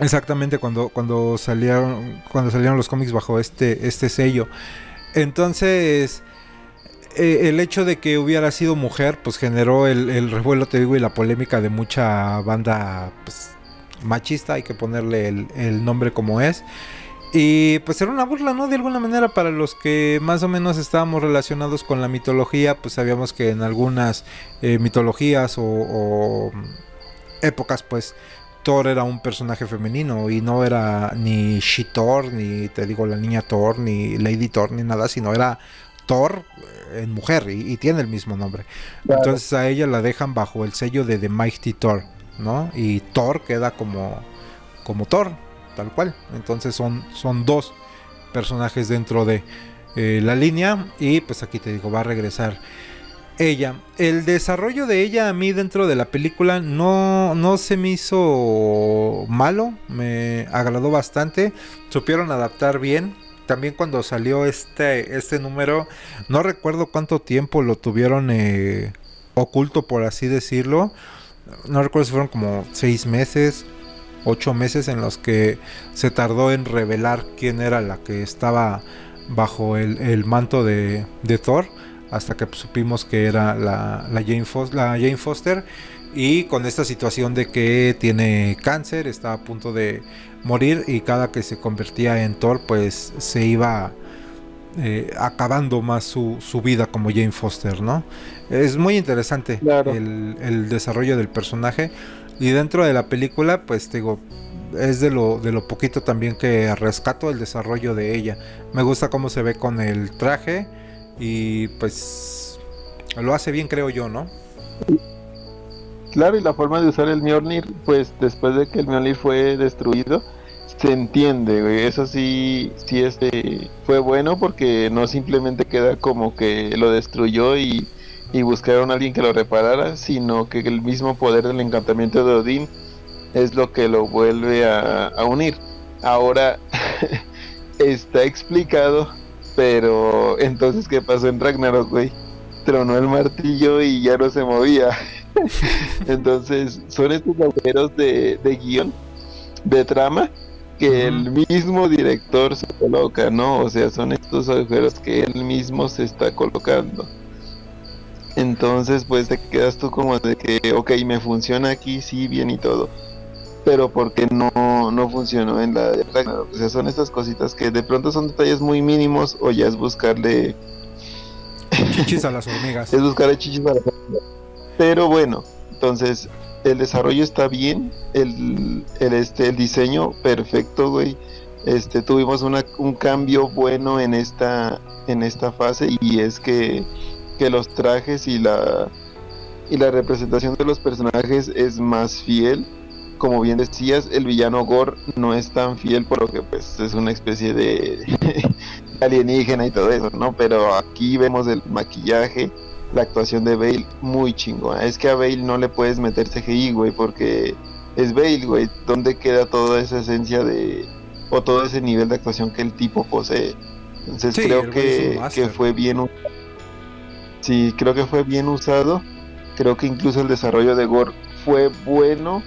Exactamente cuando, cuando salieron cuando salieron los cómics bajo este, este sello. Entonces, eh, el hecho de que hubiera sido mujer, pues generó el, el, revuelo, te digo, y la polémica de mucha banda pues, machista, hay que ponerle el, el, nombre como es. Y pues era una burla, ¿no? De alguna manera para los que más o menos estábamos relacionados con la mitología, pues sabíamos que en algunas eh, mitologías o, o épocas, pues Thor era un personaje femenino y no era ni She-Thor, ni te digo la niña Thor, ni Lady Thor, ni nada, sino era Thor eh, en mujer y, y tiene el mismo nombre. Claro. Entonces a ella la dejan bajo el sello de The Mighty Thor, ¿no? Y Thor queda como, como Thor, tal cual. Entonces son, son dos personajes dentro de eh, la línea y pues aquí te digo, va a regresar ella. El desarrollo de ella a mí dentro de la película no, no se me hizo malo, me agradó bastante, supieron adaptar bien. También cuando salió este, este número, no recuerdo cuánto tiempo lo tuvieron eh, oculto, por así decirlo. No recuerdo si fueron como seis meses, ocho meses en los que se tardó en revelar quién era la que estaba bajo el, el manto de, de Thor hasta que supimos que era la, la, Jane Foster, la, Jane Foster, y con esta situación de que tiene cáncer, está a punto de morir y cada que se convertía en Thor pues se iba eh, acabando más su, su, vida como Jane Foster, ¿no? Es muy interesante claro. el, el, desarrollo del personaje y dentro de la película pues digo es de lo, de lo poquito también que rescato el desarrollo de ella. Me gusta cómo se ve con el traje y pues lo hace bien creo yo, ¿no? Claro, y la forma de usar el Mjolnir, pues después de que el Mjolnir fue destruido, se entiende, güey. Eso sí, sí este, fue bueno porque no simplemente queda como que lo destruyó y, y buscaron a alguien que lo reparara, sino que el mismo poder del encantamiento de Odín es lo que lo vuelve a, a unir. Ahora está explicado pero entonces, ¿qué pasó en Ragnarok, güey? Tronó el martillo y ya no se movía. entonces, son estos agujeros de, de guion, de trama, que uh -huh. el mismo director se coloca, ¿no? O sea, son estos agujeros que él mismo se está colocando. Entonces, pues te quedas tú como de que, ok, me funciona aquí, sí, bien y todo pero porque no, no funcionó en la de. O sea, son estas cositas que de pronto son detalles muy mínimos o ya es buscarle chichis a las hormigas. es buscarle chichis a las hormigas. Pero bueno, entonces el desarrollo está bien, el, el, este, el diseño perfecto, güey. Este, tuvimos una, un cambio bueno en esta, en esta fase y es que, que los trajes y la, y la representación de los personajes es más fiel como bien decías, el villano Gore no es tan fiel por lo que pues es una especie de alienígena y todo eso, ¿no? Pero aquí vemos el maquillaje, la actuación de Bale muy chingona. Es que a Bale no le puedes meter CGI, güey, porque es Bale, güey. ¿Dónde queda toda esa esencia de o todo ese nivel de actuación que el tipo posee? Entonces sí, creo que, que fue bien Sí, creo que fue bien usado. Creo que incluso el desarrollo de Gore fue bueno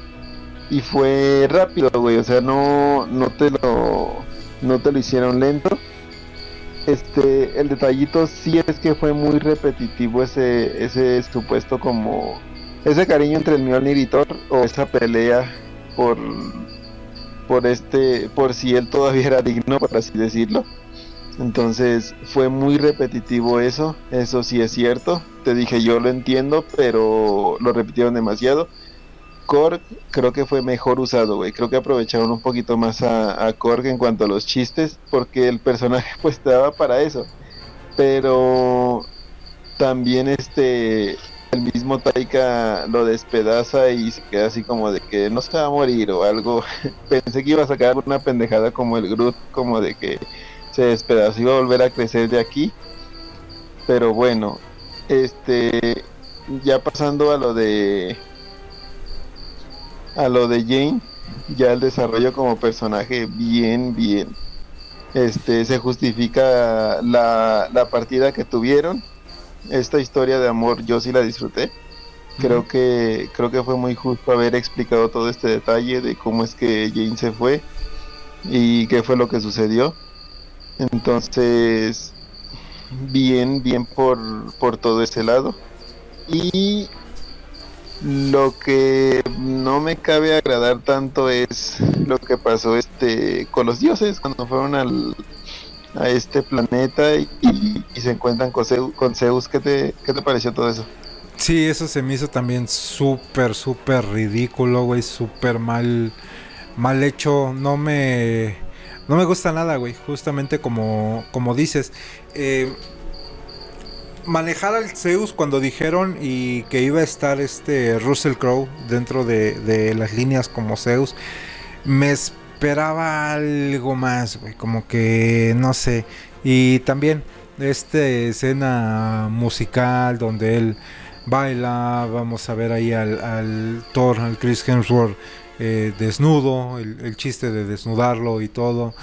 y fue rápido, güey, o sea, no, no te lo, no te lo hicieron lento. Este, el detallito sí es que fue muy repetitivo ese, ese supuesto como, ese cariño entre el Mjolnir y Thor, o esa pelea por, por este, por si él todavía era digno, por así decirlo. Entonces fue muy repetitivo eso, eso sí es cierto. Te dije yo lo entiendo, pero lo repitieron demasiado. Korg creo que fue mejor usado, güey. Creo que aprovecharon un poquito más a, a Korg en cuanto a los chistes, porque el personaje pues estaba para eso. Pero también este el mismo Taika lo despedaza y se queda así como de que no se va a morir o algo. Pensé que iba a sacar una pendejada como el Groot, como de que se despedazó y iba a volver a crecer de aquí. Pero bueno, este ya pasando a lo de a lo de Jane, ya el desarrollo como personaje bien, bien. Este se justifica la, la partida que tuvieron. Esta historia de amor yo sí la disfruté. Creo que creo que fue muy justo haber explicado todo este detalle de cómo es que Jane se fue y qué fue lo que sucedió. Entonces, bien, bien por, por todo ese lado. Y lo que no me cabe agradar tanto es lo que pasó este con los dioses cuando fueron al, a este planeta y, se encuentran con Zeus, con Zeus. ¿Qué, te, ¿Qué te pareció todo eso? Sí, eso se me hizo también súper, súper ridículo, güey, súper mal, mal hecho. No me, no me gusta nada, güey, justamente como, como dices. Eh, manejar al Zeus cuando dijeron y que iba a estar este Russell Crowe dentro de, las líneas como Zeus, me esperaba algo más, güey, como que no sé. Y también esta escena musical donde él baila, vamos a ver ahí al, Thor, al Chris Hemsworth eh, desnudo, el, chiste de desnudarlo y todo.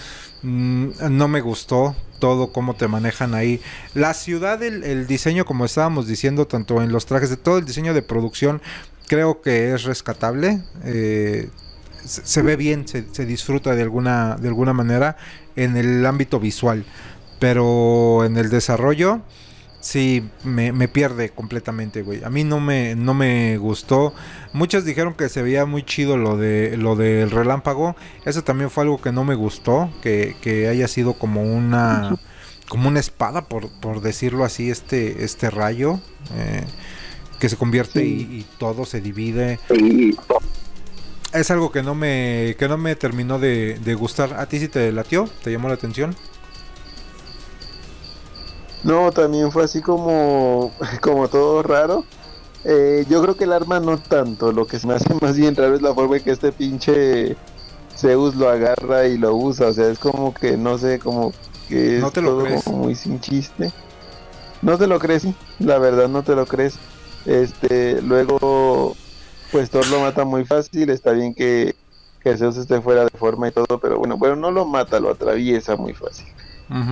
Mm, no me gustó todo cómo te manejan ahí. La ciudad, el, diseño, como estábamos diciendo, tanto en los trajes, de todo el diseño de producción, creo que es rescatable. Eh, se, ve bien, se, disfruta de alguna, de alguna manera en el ámbito visual. Pero en el desarrollo, sí, me, me, pierde completamente, güey. A mí no me, no me gustó. Muchos dijeron que se veía muy chido lo de lo del relámpago. Eso también fue algo que no me gustó. Que, que haya sido como una. como una espada, por, por decirlo así, este, este rayo. Eh, que se convierte y, y, todo se divide. Es algo que no me, que no me terminó de, de gustar. ¿A ti sí te latió? ¿Te llamó la atención? No, también fue así como, como todo raro. Eh, yo creo que el arma no tanto, lo que se me hace más bien raro es la forma en que este pinche Zeus lo agarra y lo usa, o sea, es como que no sé, como que es todo muy sin chiste. No te lo crees, la verdad no te lo crees. Este, luego pues Thor lo mata muy fácil, está bien que, que Zeus esté fuera de forma y todo, pero bueno, bueno, no lo mata, lo atraviesa muy fácil.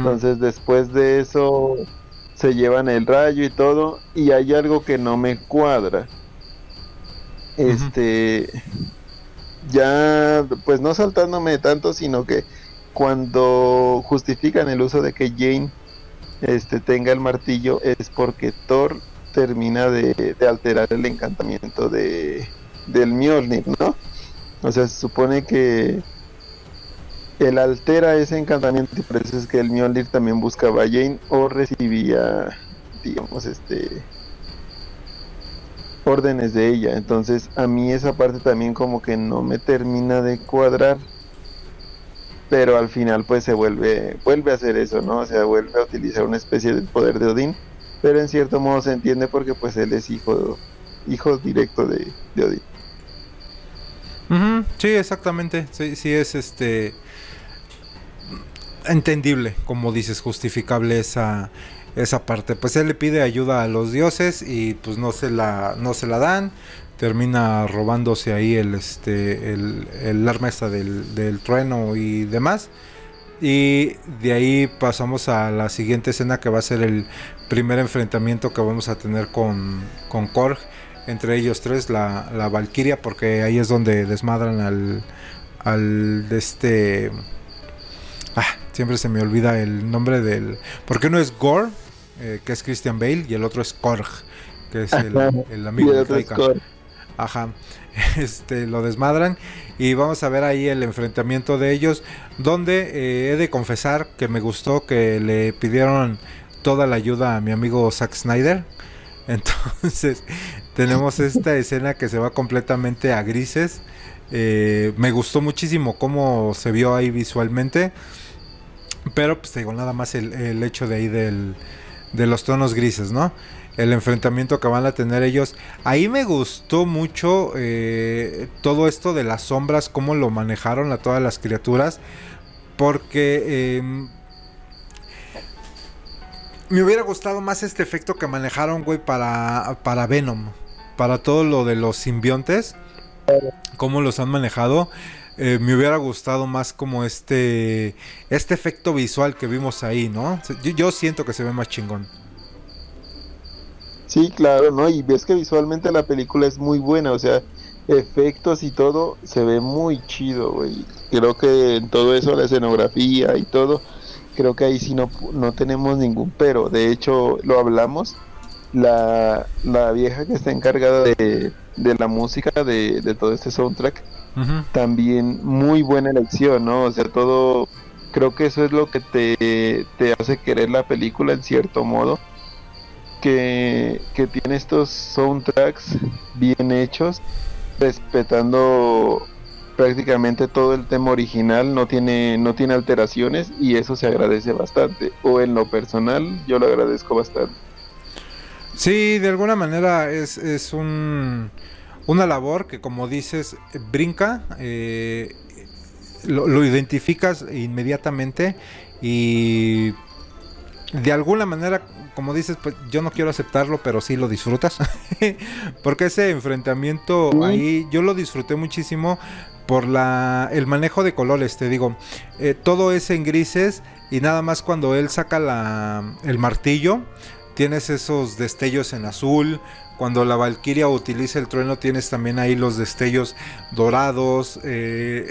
Entonces después de eso se llevan el rayo y todo y hay algo que no me cuadra. Este ya pues no saltándome tanto, sino que cuando justifican el uso de que Jane este tenga el martillo es porque Thor termina de, de alterar el encantamiento de del Mjolnir, ¿no? O sea, se supone que él altera ese encantamiento y por eso es que el Mjolnir también buscaba a Jane o recibía, digamos, este órdenes de ella. Entonces a mí esa parte también como que no me termina de cuadrar. Pero al final pues se vuelve, vuelve a hacer eso, ¿no? O sea, vuelve a utilizar una especie de poder de Odín. Pero en cierto modo se entiende porque pues él es hijo, hijo directo de, Odín. Sí, exactamente. Sí, sí es este entendible, como dices, justificable esa, esa parte. Pues él le pide ayuda a los dioses y pues no se la, no se la dan. Termina robándose ahí el, este, el, el arma esta del, del trueno y demás. Y de ahí pasamos a la siguiente escena que va a ser el primer enfrentamiento que vamos a tener con, con Korg. Entre ellos tres, la, la Valkyria, porque ahí es donde desmadran al, al de este Ah, siempre se me olvida el nombre del. Porque uno es Gore, eh, que es Christian Bale, y el otro es Korg, que es el, amigo de Taika. Ajá. Este, lo desmadran. Y vamos a ver ahí el enfrentamiento de ellos. Donde eh, he de confesar que me gustó que le pidieron toda la ayuda a mi amigo Zack Snyder. Entonces, tenemos esta escena que se va completamente a grises. Eh, me gustó muchísimo cómo se vio ahí visualmente. Pero pues digo, nada más el, hecho de ahí del, de los tonos grises, ¿no? El enfrentamiento que van a tener ellos. Ahí me gustó mucho eh, todo esto de las sombras, cómo lo manejaron a todas las criaturas. Porque em, me hubiera gustado más este efecto que manejaron, güey, para, para Venom. Para todo lo de los simbiontes. Cómo los han manejado. Eh, me hubiera gustado más como este este efecto visual que vimos ahí, ¿no? Yo, siento que se ve más chingón. Sí, claro, ¿no? Y ves que visualmente la película es muy buena, o sea, efectos y todo se ve muy chido, güey. Creo que en todo eso, la escenografía y todo, creo que ahí sí no, no tenemos ningún pero. De hecho, lo hablamos. La, la vieja que está encargada de, de la música de, de todo este soundtrack, también muy buena elección, ¿no? O sea, todo, creo que eso es lo que te, te hace querer la película en cierto modo. Que, que tiene estos soundtracks bien hechos, respetando prácticamente todo el tema original, no tiene, no tiene alteraciones y eso se agradece bastante. O en lo personal, yo lo agradezco bastante. Sí, de alguna manera es, es un, una labor que como dices, brinca, eh, lo, lo identificas inmediatamente y de alguna manera como dices, pues yo no quiero aceptarlo, pero sí lo disfrutas. Porque ese enfrentamiento ahí yo lo disfruté muchísimo por la el manejo de colores, te digo. Eh, todo es en grises y nada más cuando él saca la, el martillo, tienes esos destellos en azul. Cuando la Valquiria utiliza el trueno, tienes también ahí los destellos dorados. Eh,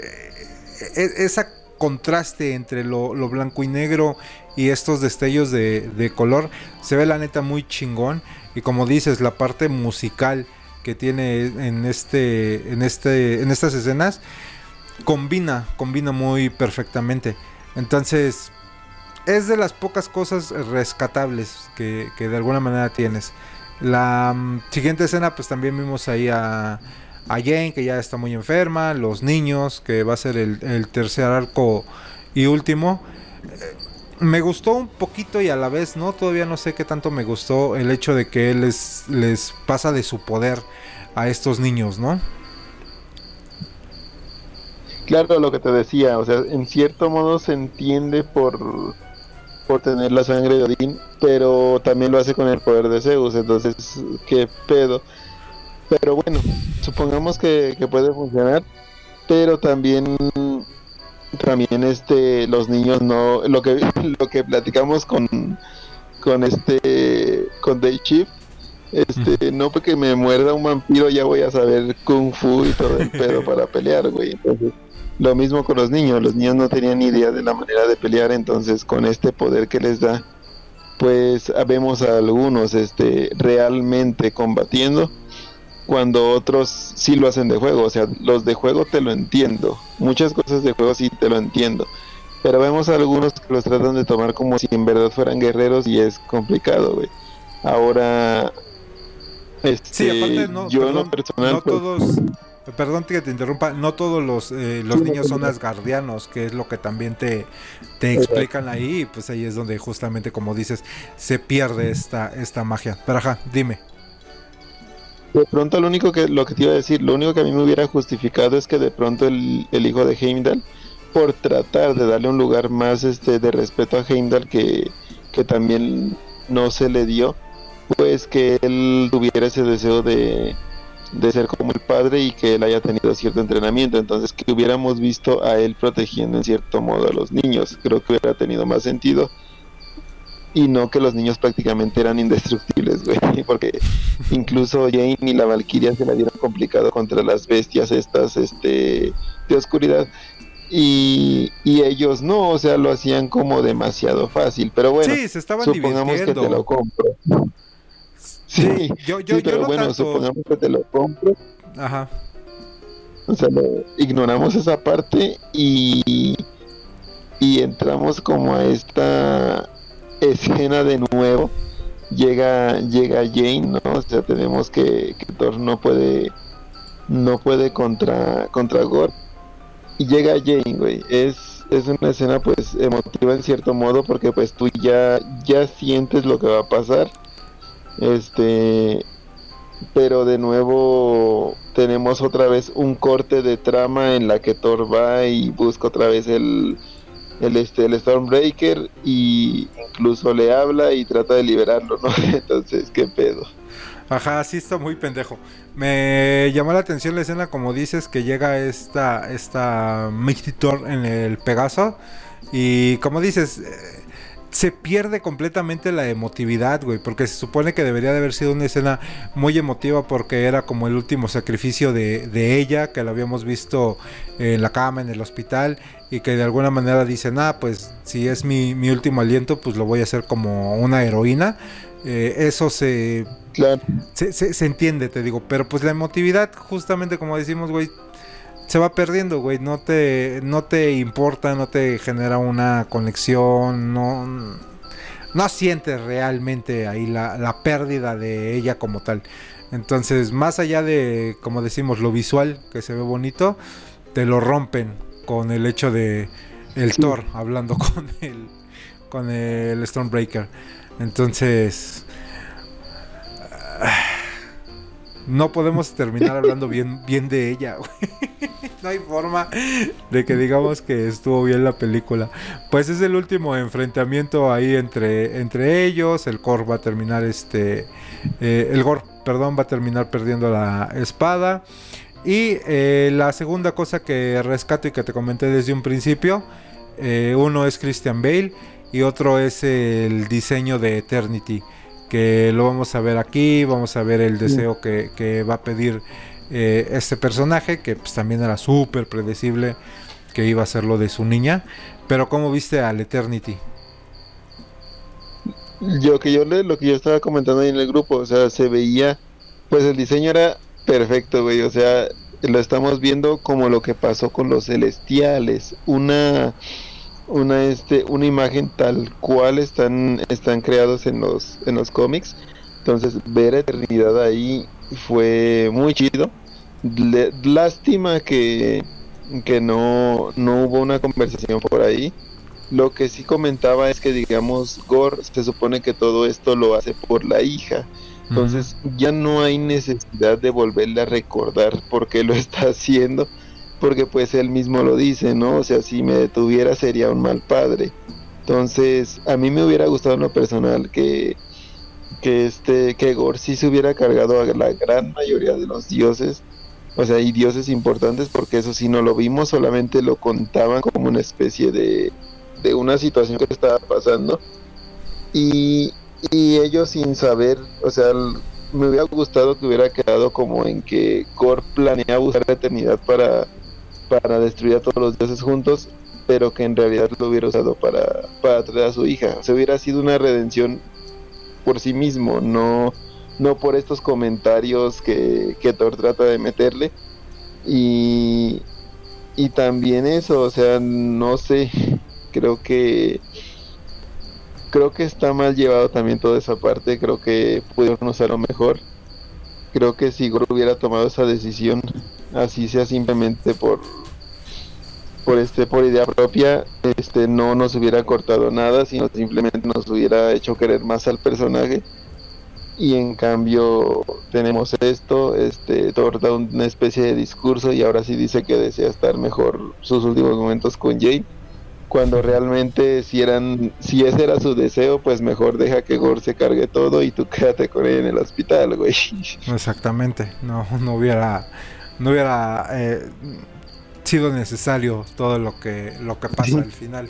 e, e, esa contraste entre lo, blanco y negro y estos destellos de, color se ve la neta muy chingón y como dices la parte musical que tiene en este en este en estas escenas combina combina muy perfectamente entonces es de las pocas cosas rescatables que, que de alguna manera tienes la mm, siguiente escena pues también vimos ahí a Jane que ya está muy enferma, los niños que va a ser el, tercer arco y último. Eh, me gustó un poquito y a la vez no, todavía no sé qué tanto me gustó el hecho de que él les, les pasa de su poder a estos niños, ¿no? Claro, lo que te decía, o sea, en cierto modo se entiende por, por tener la sangre de Odín, pero también lo hace con el poder de Zeus, entonces, ¿qué pedo? Pero bueno, supongamos que, puede funcionar, pero también también este los niños no lo que lo que platicamos con con este con Day Chief este no porque me muerda un vampiro ya voy a saber kung fu y todo el pedo para pelear güey entonces lo mismo con los niños los niños no tenían ni idea de la manera de pelear entonces con este poder que les da pues vemos a algunos este realmente combatiendo cuando otros sí lo hacen de juego. O sea, los de juego te lo entiendo. Muchas cosas de juego sí te lo entiendo. Pero vemos a algunos que los tratan de tomar como si en verdad fueran guerreros y es complicado, güey. Ahora, este, sí, aparte no, yo perdón, personal, no pues, todos, perdón que te interrumpa, no todos los, eh, los niños son asgardianos, que es lo que también te, te explican ahí, pues ahí es donde justamente como dices, se pierde esta, esta magia. Pero ajá, dime. De pronto lo único que lo que te iba a decir, lo único que a mí me hubiera justificado es que de pronto el, hijo de Heimdall, por tratar de darle un lugar más este de respeto a Heimdall que, que también no se le dio, pues que él tuviera ese deseo de, de ser como el padre y que él haya tenido cierto entrenamiento, entonces que hubiéramos visto a él protegiendo en cierto modo a los niños, creo que hubiera tenido más sentido. Y no que los niños prácticamente eran indestructibles, güey, porque incluso Jane y la Valkyria se la dieron complicado contra las bestias estas, este, de oscuridad. Y, ellos no, o sea, lo hacían como demasiado fácil, pero bueno, sí, se estaban supongamos que te lo compro. Sí, yo, yo, pero bueno, supongamos que te lo compro. Ajá. O sea, ignoramos esa parte y, y entramos como a esta escena de nuevo. Llega llega Jane no o sea tenemos que, que Thor no puede no puede contra contra Gore. Y llega Jane güey. Es es una escena pues emotiva en cierto modo porque pues tú ya ya sientes lo que va a pasar este pero de nuevo tenemos otra vez un corte de trama en la que Thor va y busca otra vez el el este el Stormbreaker y incluso le habla y trata de liberarlo, ¿no? Entonces, qué pedo. Ajá, sí está muy pendejo. Me llamó la atención la escena como dices que llega esta esta Thor en el Pegaso y como dices eh, se pierde completamente la emotividad, güey, porque se supone que debería de haber sido una escena muy emotiva porque era como el último sacrificio de, de ella, que la habíamos visto en la cama, en el hospital, y que de alguna manera dicen, ah, pues si es mi, mi último aliento, pues lo voy a hacer como una heroína. Eh, eso se, Claro. se, se- se entiende, te digo, pero pues la emotividad, justamente como decimos, güey, se va perdiendo, güey, no te, no te importa, no te genera una conexión, no, no sientes realmente ahí la, la pérdida de ella como tal. Entonces, más allá de, como decimos, lo visual, que se ve bonito, te lo rompen con el hecho de el Sí. Thor hablando con el, con el Stormbreaker. Entonces, no podemos terminar hablando bien, bien de ella. No hay forma de que digamos que estuvo bien la película. Pues es el último enfrentamiento ahí entre, entre ellos. El Gore va a terminar este. eh, el Gore, perdón, va a terminar perdiendo la espada. Y eh, la segunda cosa que rescato y que te comenté desde un principio. eh, uno es Christian Bale y otro es el diseño de Eternity. Que lo vamos a ver aquí. Vamos a ver el deseo que, que va a pedir eh, este personaje. Que pues, también era súper predecible que iba a ser lo de su niña. Pero ¿cómo viste al Eternity? Yo que yo le, lo que yo estaba comentando ahí en el grupo, o sea, se veía, pues el diseño era perfecto, güey, o sea, lo estamos viendo como lo que pasó con los celestiales, una una este una imagen tal cual están están creados en los en los cómics. Entonces, ver a Eternidad ahí fue muy chido. Le- lástima que que no no hubo una conversación por ahí. Lo que sí comentaba es que, digamos, Gore se supone que todo esto lo hace por la hija. Entonces ya no hay necesidad de volverle a recordar por qué lo está haciendo, porque pues él mismo lo dice, ¿no? O sea, si me detuviera sería un mal padre. Entonces, a mí me hubiera gustado en lo personal que que este que Gore sí se hubiera cargado a la gran mayoría de los dioses, o sea, y dioses importantes, porque eso sí no lo vimos, solamente lo contaban como una especie de de una situación que estaba pasando y, y ellos sin saber, o sea, me hubiera gustado que hubiera quedado como en que Gore planea usar la eternidad para, para destruir a todos los dioses juntos, pero que en realidad lo hubiera usado para, para traer a su hija. O sea, hubiera sido una redención por sí mismo, no, no por estos comentarios que, que Thor trata de meterle. Y, y también eso, o sea, no sé, creo que creo que está mal llevado también toda esa parte, creo que pudieron usarlo mejor. Creo que si Gore hubiera tomado esa decisión, así sea simplemente por por este por idea propia, este no nos hubiera cortado nada, sino simplemente nos hubiera hecho querer más al personaje. Y en cambio tenemos esto, este Thor da una especie de discurso y ahora sí dice que desea estar mejor sus últimos momentos con Jane cuando realmente si eran si ese era su deseo pues mejor deja que Gore se cargue todo y tú quédate con él en el hospital güey Exactamente, no, no hubiera, no hubiera eh, sido necesario todo lo que, lo que pasa al final.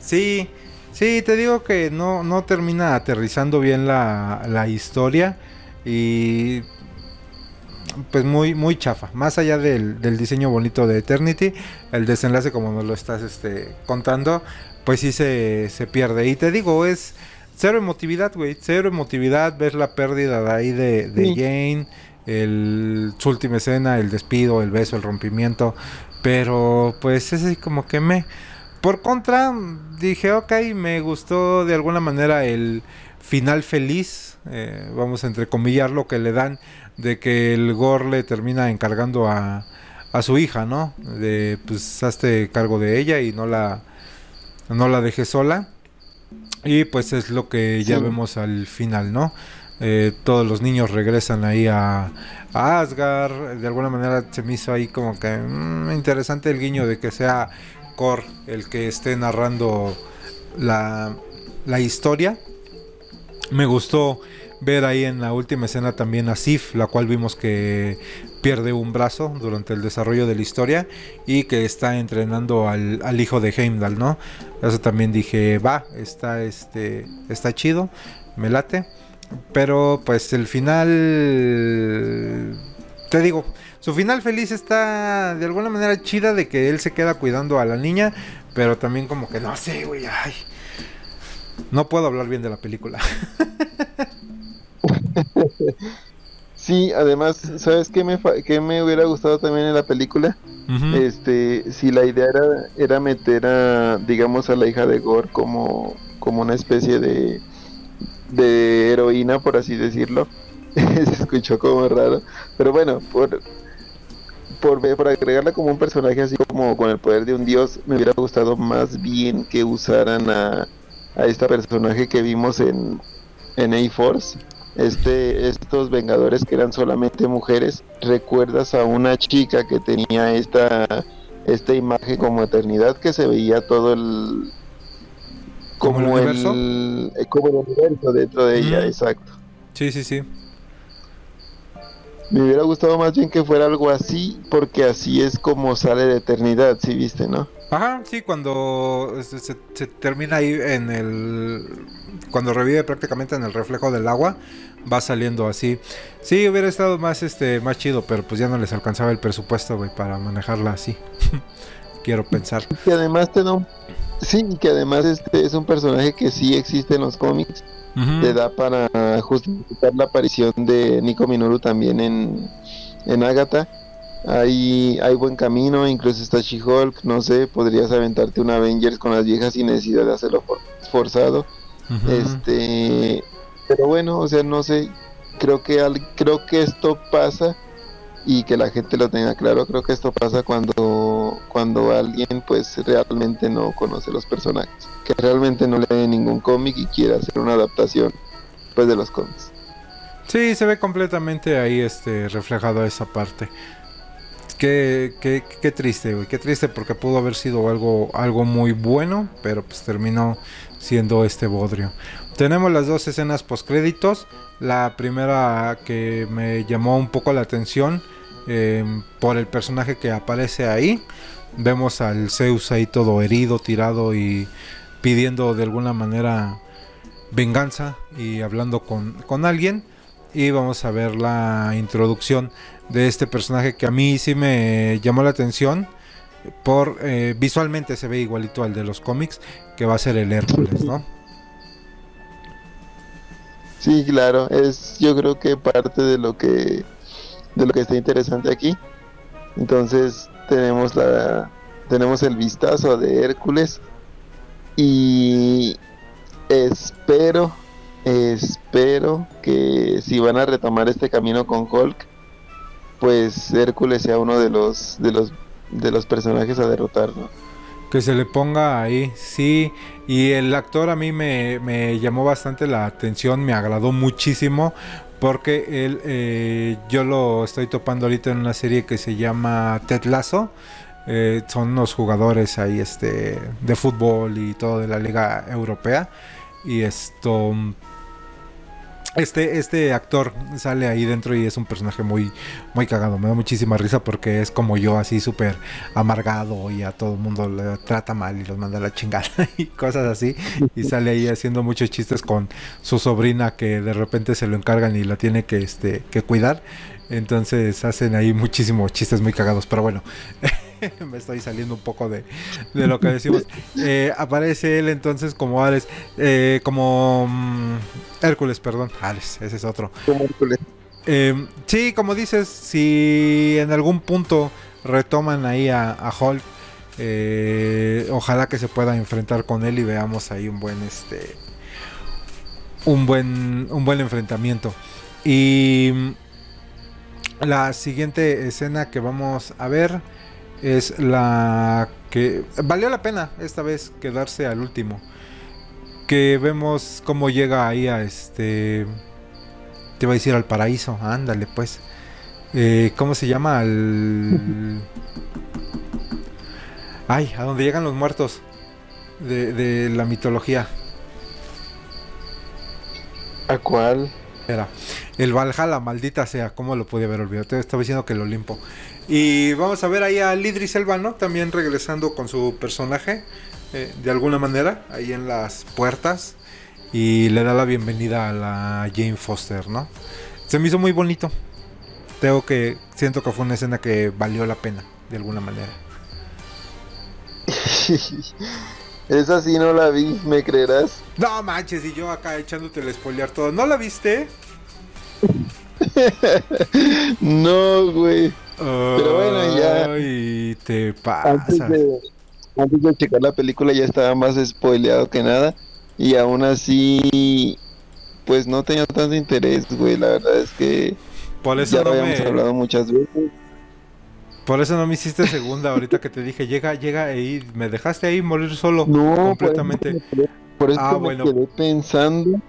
Sí, sí, te digo que no, no termina aterrizando bien la, la historia y pues muy, muy chafa. Más allá del, del diseño bonito de Eternity, el desenlace como nos lo estás este, contando, pues sí se, se pierde. Y te digo, es cero emotividad, güey. Cero emotividad. Ves la pérdida de ahí de, de Sí. Jane, el, su última escena, el despido, el beso, el rompimiento. Pero pues es así como que me... Por contra, dije, ok, me gustó de alguna manera el final feliz, eh, vamos a entrecomillar lo que le dan, de que el Gore le termina encargando a, a su hija, ¿no? De, pues, hazte cargo de ella y no la, no la dejes sola. Y pues es lo que ya Sí. vemos al final, ¿no? Eh, todos los niños regresan ahí a, Asgard. De alguna manera se me hizo ahí como que mm, interesante el guiño de que sea Kor el que esté narrando la, la historia. Me gustó ver ahí en la última escena también a Sif, la cual vimos que pierde un brazo durante el desarrollo de la historia y que está entrenando al, hijo de Heimdall, ¿no? Eso también dije, va, está, este, está chido, me late. Pero pues el final, te digo, su final feliz está de alguna manera chida de que él se queda cuidando a la niña, pero también como que no sé, güey, ay. No puedo hablar bien de la película. Sí, además, ¿sabes qué me, qué me hubiera gustado también en la película? Este, si la idea era, era meter a, digamos, a la hija de Gore como, como una especie de, de heroína, por así decirlo. Se escuchó como raro. Pero bueno, por, por, por agregarla como un personaje así como con el poder de un dios, me hubiera gustado más bien que usaran a, a esta personaje que vimos en, en A-Force este, estos Vengadores que eran solamente mujeres, recuerdas a una chica que tenía esta, esta imagen como eternidad que se veía todo el... Como, el universo. Eh, como el universo dentro de ella, exacto. Sí, sí, sí. Me hubiera gustado más bien que fuera algo así, porque así es como sale de eternidad, si viste, ¿no? Ajá, sí, cuando se, termina ahí en el... Cuando revive prácticamente en el reflejo del agua, va saliendo así. Sí, hubiera estado más este más chido, pero pues ya no les alcanzaba el presupuesto, güey, para manejarla así. Quiero pensar. Que además te da Sí, que además este es un personaje que sí existe en los cómics. Te da para justificar la aparición de Nico Minoru también en, en Agatha hay, hay buen camino, incluso está She-Hulk, no sé, podrías aventarte un Avengers con las viejas sin necesidad de hacerlo forzado. Este, pero bueno, o sea, no sé, creo que creo que esto pasa y que la gente lo tenga claro, creo que esto pasa cuando cuando alguien pues realmente no conoce los personajes, que realmente no lee ningún cómic y quiere hacer una adaptación pues de los cómics. Sí, se ve completamente ahí este reflejado esa parte. Qué, qué, qué triste, güey. Qué triste porque pudo haber sido algo, algo muy bueno, pero pues terminó siendo este bodrio. Tenemos las dos escenas postcréditos. La primera que me llamó un poco la atención em, por el personaje que aparece ahí. Vemos al Zeus ahí todo herido, tirado y pidiendo de alguna manera venganza y hablando con, con alguien. Y vamos a ver la introducción de este personaje que a mí sí me llamó la atención. Por eh, visualmente se ve igualito al de los cómics, que va a ser el Hércules, ¿no? Sí, claro, es yo creo que parte de lo que de lo que está interesante aquí. Entonces tenemos la tenemos el vistazo de Hércules y espero espero que si van a retomar este camino con Hulk pues Hércules sea uno de los de los de los personajes a derrotar, ¿no? Que se le ponga ahí, sí. Y el actor a mí me, me llamó bastante la atención, me agradó muchísimo. Porque él, eh, yo lo estoy topando ahorita en una serie que se llama Ted Lasso. Eh, son unos jugadores ahí este, de fútbol y todo de la Liga Europea. Y esto este, este actor sale ahí dentro y es un personaje muy, muy cagado. Me da muchísima risa porque es como yo, así súper amargado y a todo el mundo le trata mal y los manda a la chingada y cosas así. Y sale ahí haciendo muchos chistes con su sobrina que de repente se lo encargan y la tiene que, este, que cuidar. Entonces hacen ahí muchísimos chistes muy cagados. Pero bueno. me estoy saliendo un poco de, de lo que decimos. Eh, aparece él entonces como Ares, eh, como mm, Hércules, perdón. Ares, ese es otro. Eh, sí, como dices, si en algún punto retoman ahí a, a Hulk, ojalá que se pueda enfrentar con él y veamos ahí un buen este un buen un buen enfrentamiento y mm, la siguiente escena que vamos a ver es la que valió la pena esta vez quedarse al último. Que vemos cómo llega ahí a este. Te iba a decir al paraíso, ándale pues. Eh, ¿Cómo se llama? Al. Ay, a donde llegan los muertos de, de la mitología. ¿A cuál? Era el Valhalla, maldita sea, ¿cómo lo pude haber olvidado? Te estaba diciendo que lo limpo. Y vamos a ver ahí a Lidris Elba, ¿no? También regresando con su personaje, eh, de alguna manera, ahí en las puertas. Y le da la bienvenida a la Jane Foster, ¿no? Se me hizo muy bonito. Tengo que, siento que fue una escena que valió la pena, de alguna manera. Esa sí no la vi, ¿me creerás? No manches, y yo acá echándote el spoilear todo. ¿No la viste? no, güey. Pero bueno, ya. Ay, te pasa. Antes de, antes de checar la película ya estaba más spoileado que nada. Y aún así, pues no tenía tanto interés, güey. La verdad es que Por eso ya no lo habíamos me... hablado muchas veces. Por eso no me hiciste segunda ahorita que te dije, llega, llega ahí, me dejaste ahí morir solo No, completamente. Por eso, por eso Ah, me bueno. quedé pensando,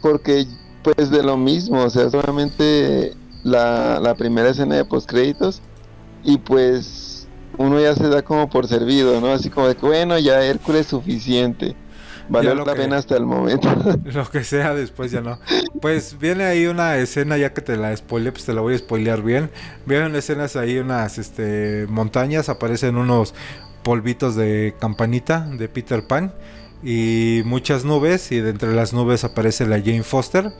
porque pues de lo mismo, o sea, solamente la, la primera escena de postcréditos y pues uno ya se da como por servido, ¿no? Así como de que bueno, ya Hércules suficiente. Valió la que- pena hasta el momento. Lo que sea después ya no. Pues viene ahí una escena, ya que te la spoileé, pues te la voy a spoilear bien. Vienen escenas ahí, unas este, montañas, aparecen unos polvitos de campanita de Peter Pan y muchas nubes y de entre las nubes aparece la Jane Foster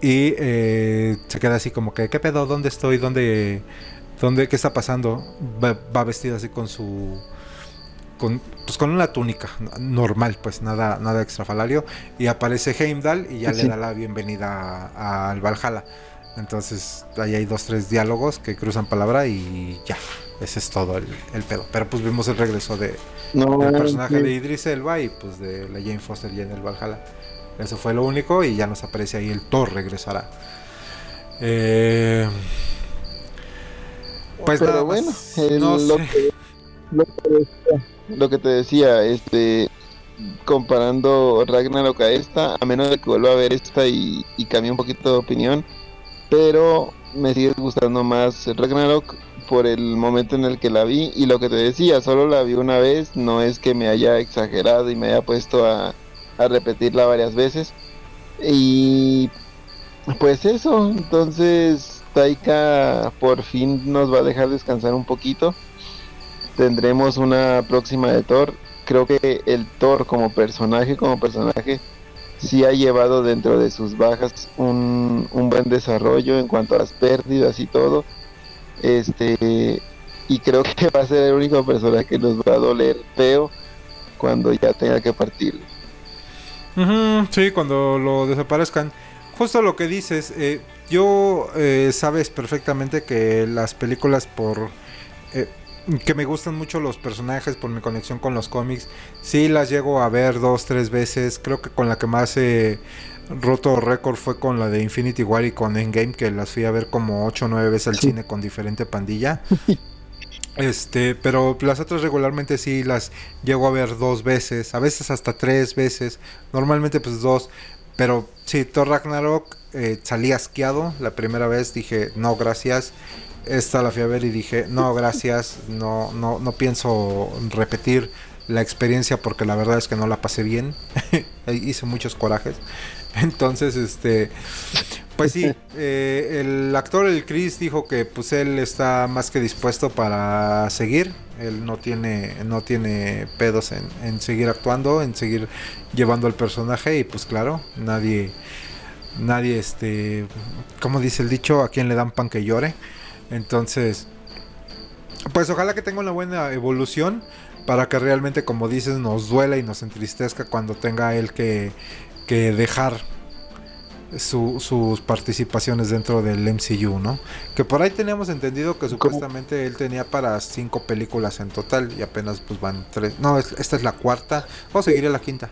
y eh, se queda así como que, ¿qué pedo? ¿Dónde estoy? ¿Dónde? ¿Dónde? ¿Qué está pasando? Va, va vestida así con su... Con, pues con una túnica normal, pues nada, nada extrafalario. Y aparece Heimdall y ya le da la bienvenida al Valhalla. Entonces ahí hay dos, tres diálogos que cruzan palabra y ya. Ese es todo el, el pedo. Pero pues vimos el regreso de, No, del personaje de Idris Elba y pues de la Jane Foster ya en el Valhalla. Eso fue lo único y ya nos aparece ahí el Thor regresará. Eh, pues Pero nada más, bueno, el- no lo, que, lo, que decía, lo que te decía, este, comparando Ragnarok a esta, a menos de que vuelva a ver esta y, y cambie un poquito de opinión, pero me sigue gustando más Ragnarok por el momento en el que la vi y lo que te decía, solo la vi una vez, no es que me haya exagerado y me haya puesto a, repetirla varias veces y pues eso, entonces Taika por fin nos va a dejar descansar un poquito. Tendremos una próxima de Thor. Creo que el Thor como personaje, como personaje, sí ha llevado dentro de sus bajas un, un buen desarrollo en cuanto a las pérdidas y todo. Este y creo que va a ser el único personaje que nos va a doler feo cuando ya tenga que partir. Ujú, sí, cuando lo desaparezcan. Justo lo que dices, eh, yo eh, sabes perfectamente que las películas por... eh, que me gustan mucho los personajes por mi conexión con los cómics, sí las llego a ver dos, tres veces. Creo que con la que más he roto récord fue con la de Infinity War y con Endgame, que las fui a ver como ocho o nueve veces al Sí. cine con diferente pandilla. Este, pero las otras regularmente sí las llego a ver dos veces, a veces hasta tres veces, normalmente pues dos, pero sí, Thor Ragnarok eh, salí asqueado la primera vez, dije no gracias, esta la fui a ver y dije no gracias, no, no, no pienso repetir la experiencia porque la verdad es que no la pasé bien, hice muchos corajes, entonces este... Pues sí, eh, el actor, el Chris, dijo que pues él está más que dispuesto para seguir. Él no tiene, no tiene pedos en, en seguir actuando, en seguir llevando el personaje. Y pues claro, nadie, nadie, este, como dice el dicho, a quien le dan pan que llore. Entonces, pues ojalá que tenga una buena evolución para que realmente, como dices, nos duela y nos entristezca cuando tenga él que, que dejar su- sus participaciones dentro del MCU, ¿no? Que por ahí teníamos entendido que supuestamente él tenía para cinco películas en total y apenas pues van tres. No, es- esta es la cuarta. O seguiré la quinta.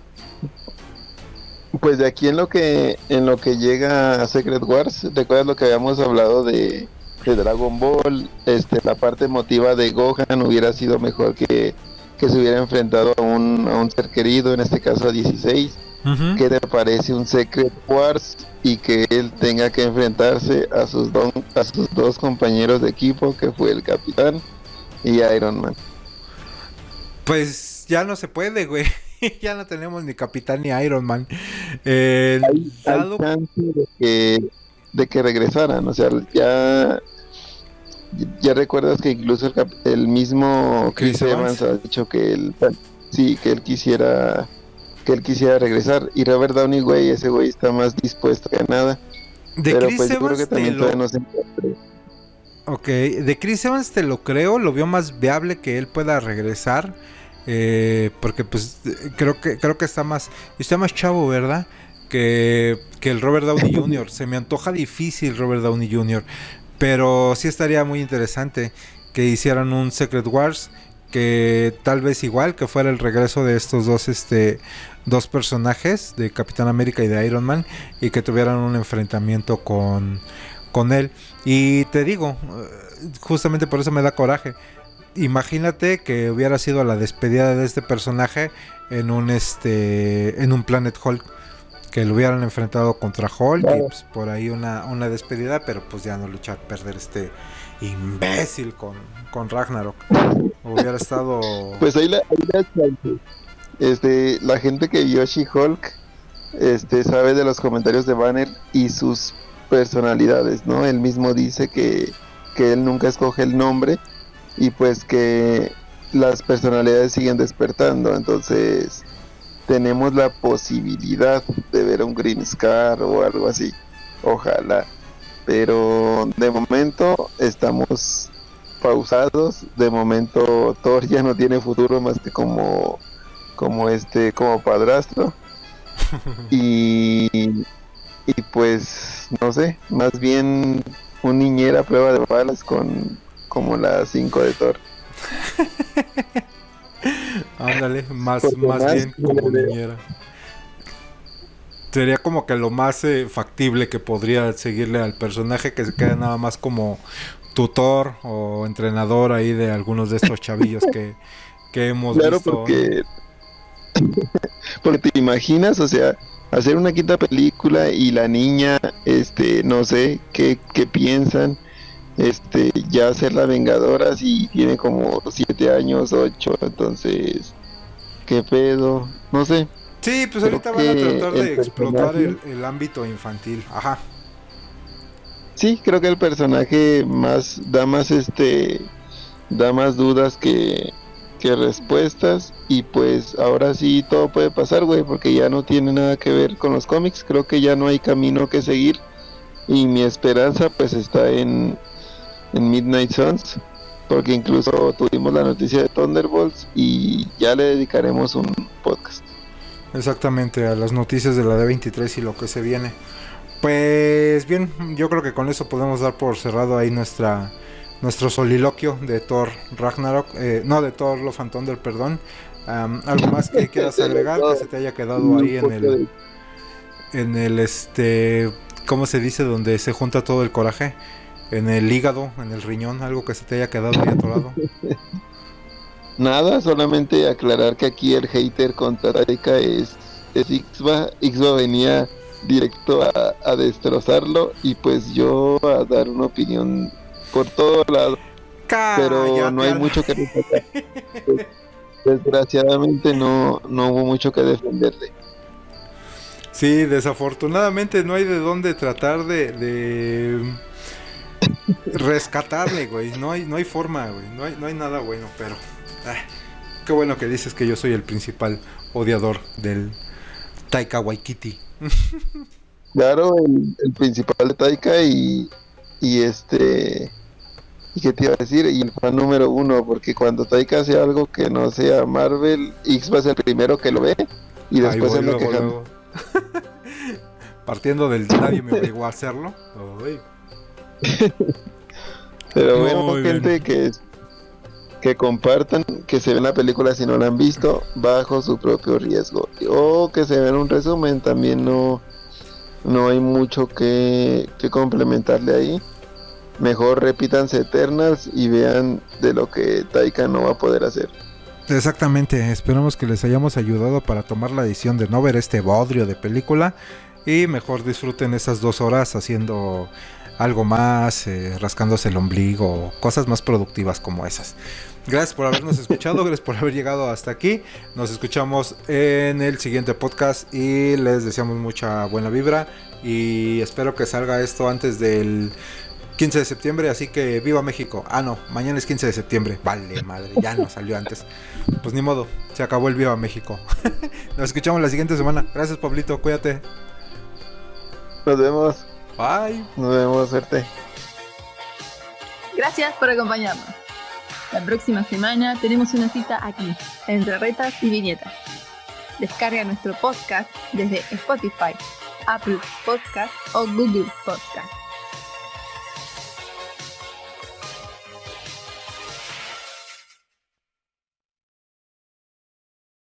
Pues de aquí en lo que en lo que llega a Secret Wars, recuerdas lo que habíamos hablado de, de Dragon Ball, este la parte emotiva de Gohan hubiera sido mejor que, que se hubiera enfrentado a un, a un ser querido, en este caso a 16. ¿Qué te parece un Secret Wars y que él tenga que enfrentarse a sus, don- a sus dos compañeros de equipo, que fue el Capitán y Iron Man? Pues ya no se puede, güey. ya no tenemos ni Capitán ni Iron Man. Eh, hay, hay dado- chance de que, de que regresaran, o sea, ya ya recuerdas que incluso el, el mismo Chris Chris Evans. Evans ha dicho que él sí, que él quisiera que él quisiera regresar y Robert Downey, güey, ese güey está más dispuesto que nada, de pero Chris pues yo creo Evans que te también lo... todavía no se. Ok, de Chris Evans te lo creo, lo veo más viable que él pueda regresar. eh, porque pues creo que creo que está más está más chavo, ¿verdad? Que, que el Robert Downey Jr. Se me antoja difícil Robert Downey Jr. Pero sí estaría muy interesante que hicieran un Secret Wars que tal vez igual que fuera el regreso de estos dos este dos personajes de Capitán América y de Iron Man y que tuvieran un enfrentamiento con con él. Y te digo justamente por eso me da coraje. Imagínate que hubiera sido la despedida de este personaje en un este en un Planet Hulk que lo hubieran enfrentado contra Hulk y pues, por ahí una, una despedida pero pues ya no luchar a perder este imbécil con, con Ragnarok hubiera estado Pues ahí la, ahí la. Este, la gente que vio She-Hulk este, sabe de los comentarios de Banner y sus personalidades, ¿no? Él mismo dice que, que él nunca escoge el nombre y pues que las personalidades siguen despertando, entonces tenemos la posibilidad de ver un Green Scar o algo así, ojalá, pero de momento estamos pausados. De momento Thor ya no tiene futuro más que como como este como padrastro. y y pues no sé, más bien un niñera a prueba de balas con como la 5 de Thor. Ándale, más, Porque más más bien como niñera. Sería como que lo más eh, factible que podría seguirle al personaje que se queda nada más como tutor o entrenador ahí de algunos de estos chavillos que, que hemos Claro, visto. porque porque te imaginas, o sea, hacer una quinta película y la niña este no sé qué qué piensan este ya ser la vengadora si tiene como siete años, ocho, entonces qué pedo, no sé. Sí, pues Creo ahorita van a tratar de explotar el, el ámbito infantil. Ajá. Sí, creo que el personaje más da más este da más dudas que que respuestas y pues ahora sí todo puede pasar, güey, porque ya no tiene nada que ver con los cómics, creo que ya no hay camino que seguir y mi esperanza pues está en en Midnight Suns, porque incluso tuvimos la noticia de Thunderbolts y ya le dedicaremos un podcast. Exactamente, a las noticias de la D23 y lo que se viene. Pues bien, yo creo que con eso podemos dar por cerrado ahí nuestra nuestro soliloquio de Thor Ragnarok, eh, no de Thor Love and Thunder, perdón. Am, algo más que quieras agregar que se te haya quedado ahí en el en el este ¿cómo se dice? donde se junta todo el coraje, en el hígado, en el riñón, algo que se te haya quedado ahí atorado. Nada, solamente aclarar que aquí el hater contra Taika es, es Ixba. Ixba venía directo a, a destrozarlo y pues yo a dar una opinión por todo lado, pero no hay mucho que defender. Des- Desgraciadamente no, no hubo mucho que defenderle. Sí, desafortunadamente no hay de dónde tratar de, de rescatarle, güey. No hay, no hay forma, güey. No hay, no hay nada bueno, pero. ah, qué bueno que dices que yo soy el principal odiador del Taika Waikiki. Claro, el, el principal de Taika y, y este... ¿Y qué te iba a decir? Y el fan número uno, porque cuando Taika hace algo que no sea Marvel, Ixba es el primero que lo ve y después se luego, quejando. luego. Partiendo del nadie me obligó a hacerlo. Ay. Pero Muy bueno, bien. gente que que compartan, que se ven la película si no la han visto, bajo su propio riesgo. O que se vean un resumen, también no, no hay mucho que, que complementarle ahí. Mejor repítanse Eternals y vean de lo que Taika no va a poder hacer. Exactamente, esperamos que les hayamos ayudado para tomar la decisión de no ver este bodrio de película y mejor disfruten esas dos horas haciendo algo más, eh, rascándose el ombligo, cosas más productivas como esas. Gracias por habernos escuchado, gracias por haber llegado hasta aquí. Nos escuchamos en el siguiente podcast y les deseamos mucha buena vibra y espero que salga esto antes del 15 de septiembre, así que viva México. Ah, no, mañana es 15 de septiembre. Vale, madre, ya no salió antes. Pues ni modo, se acabó el viva México. Nos escuchamos la siguiente semana. Gracias, Pablito, cuídate. Nos vemos. Bye. Nos vemos, suerte. Gracias por acompañarnos. La próxima semana tenemos una cita aquí, entre retas y viñetas. Descarga nuestro podcast desde Spotify, Apple Podcast o Google Podcast.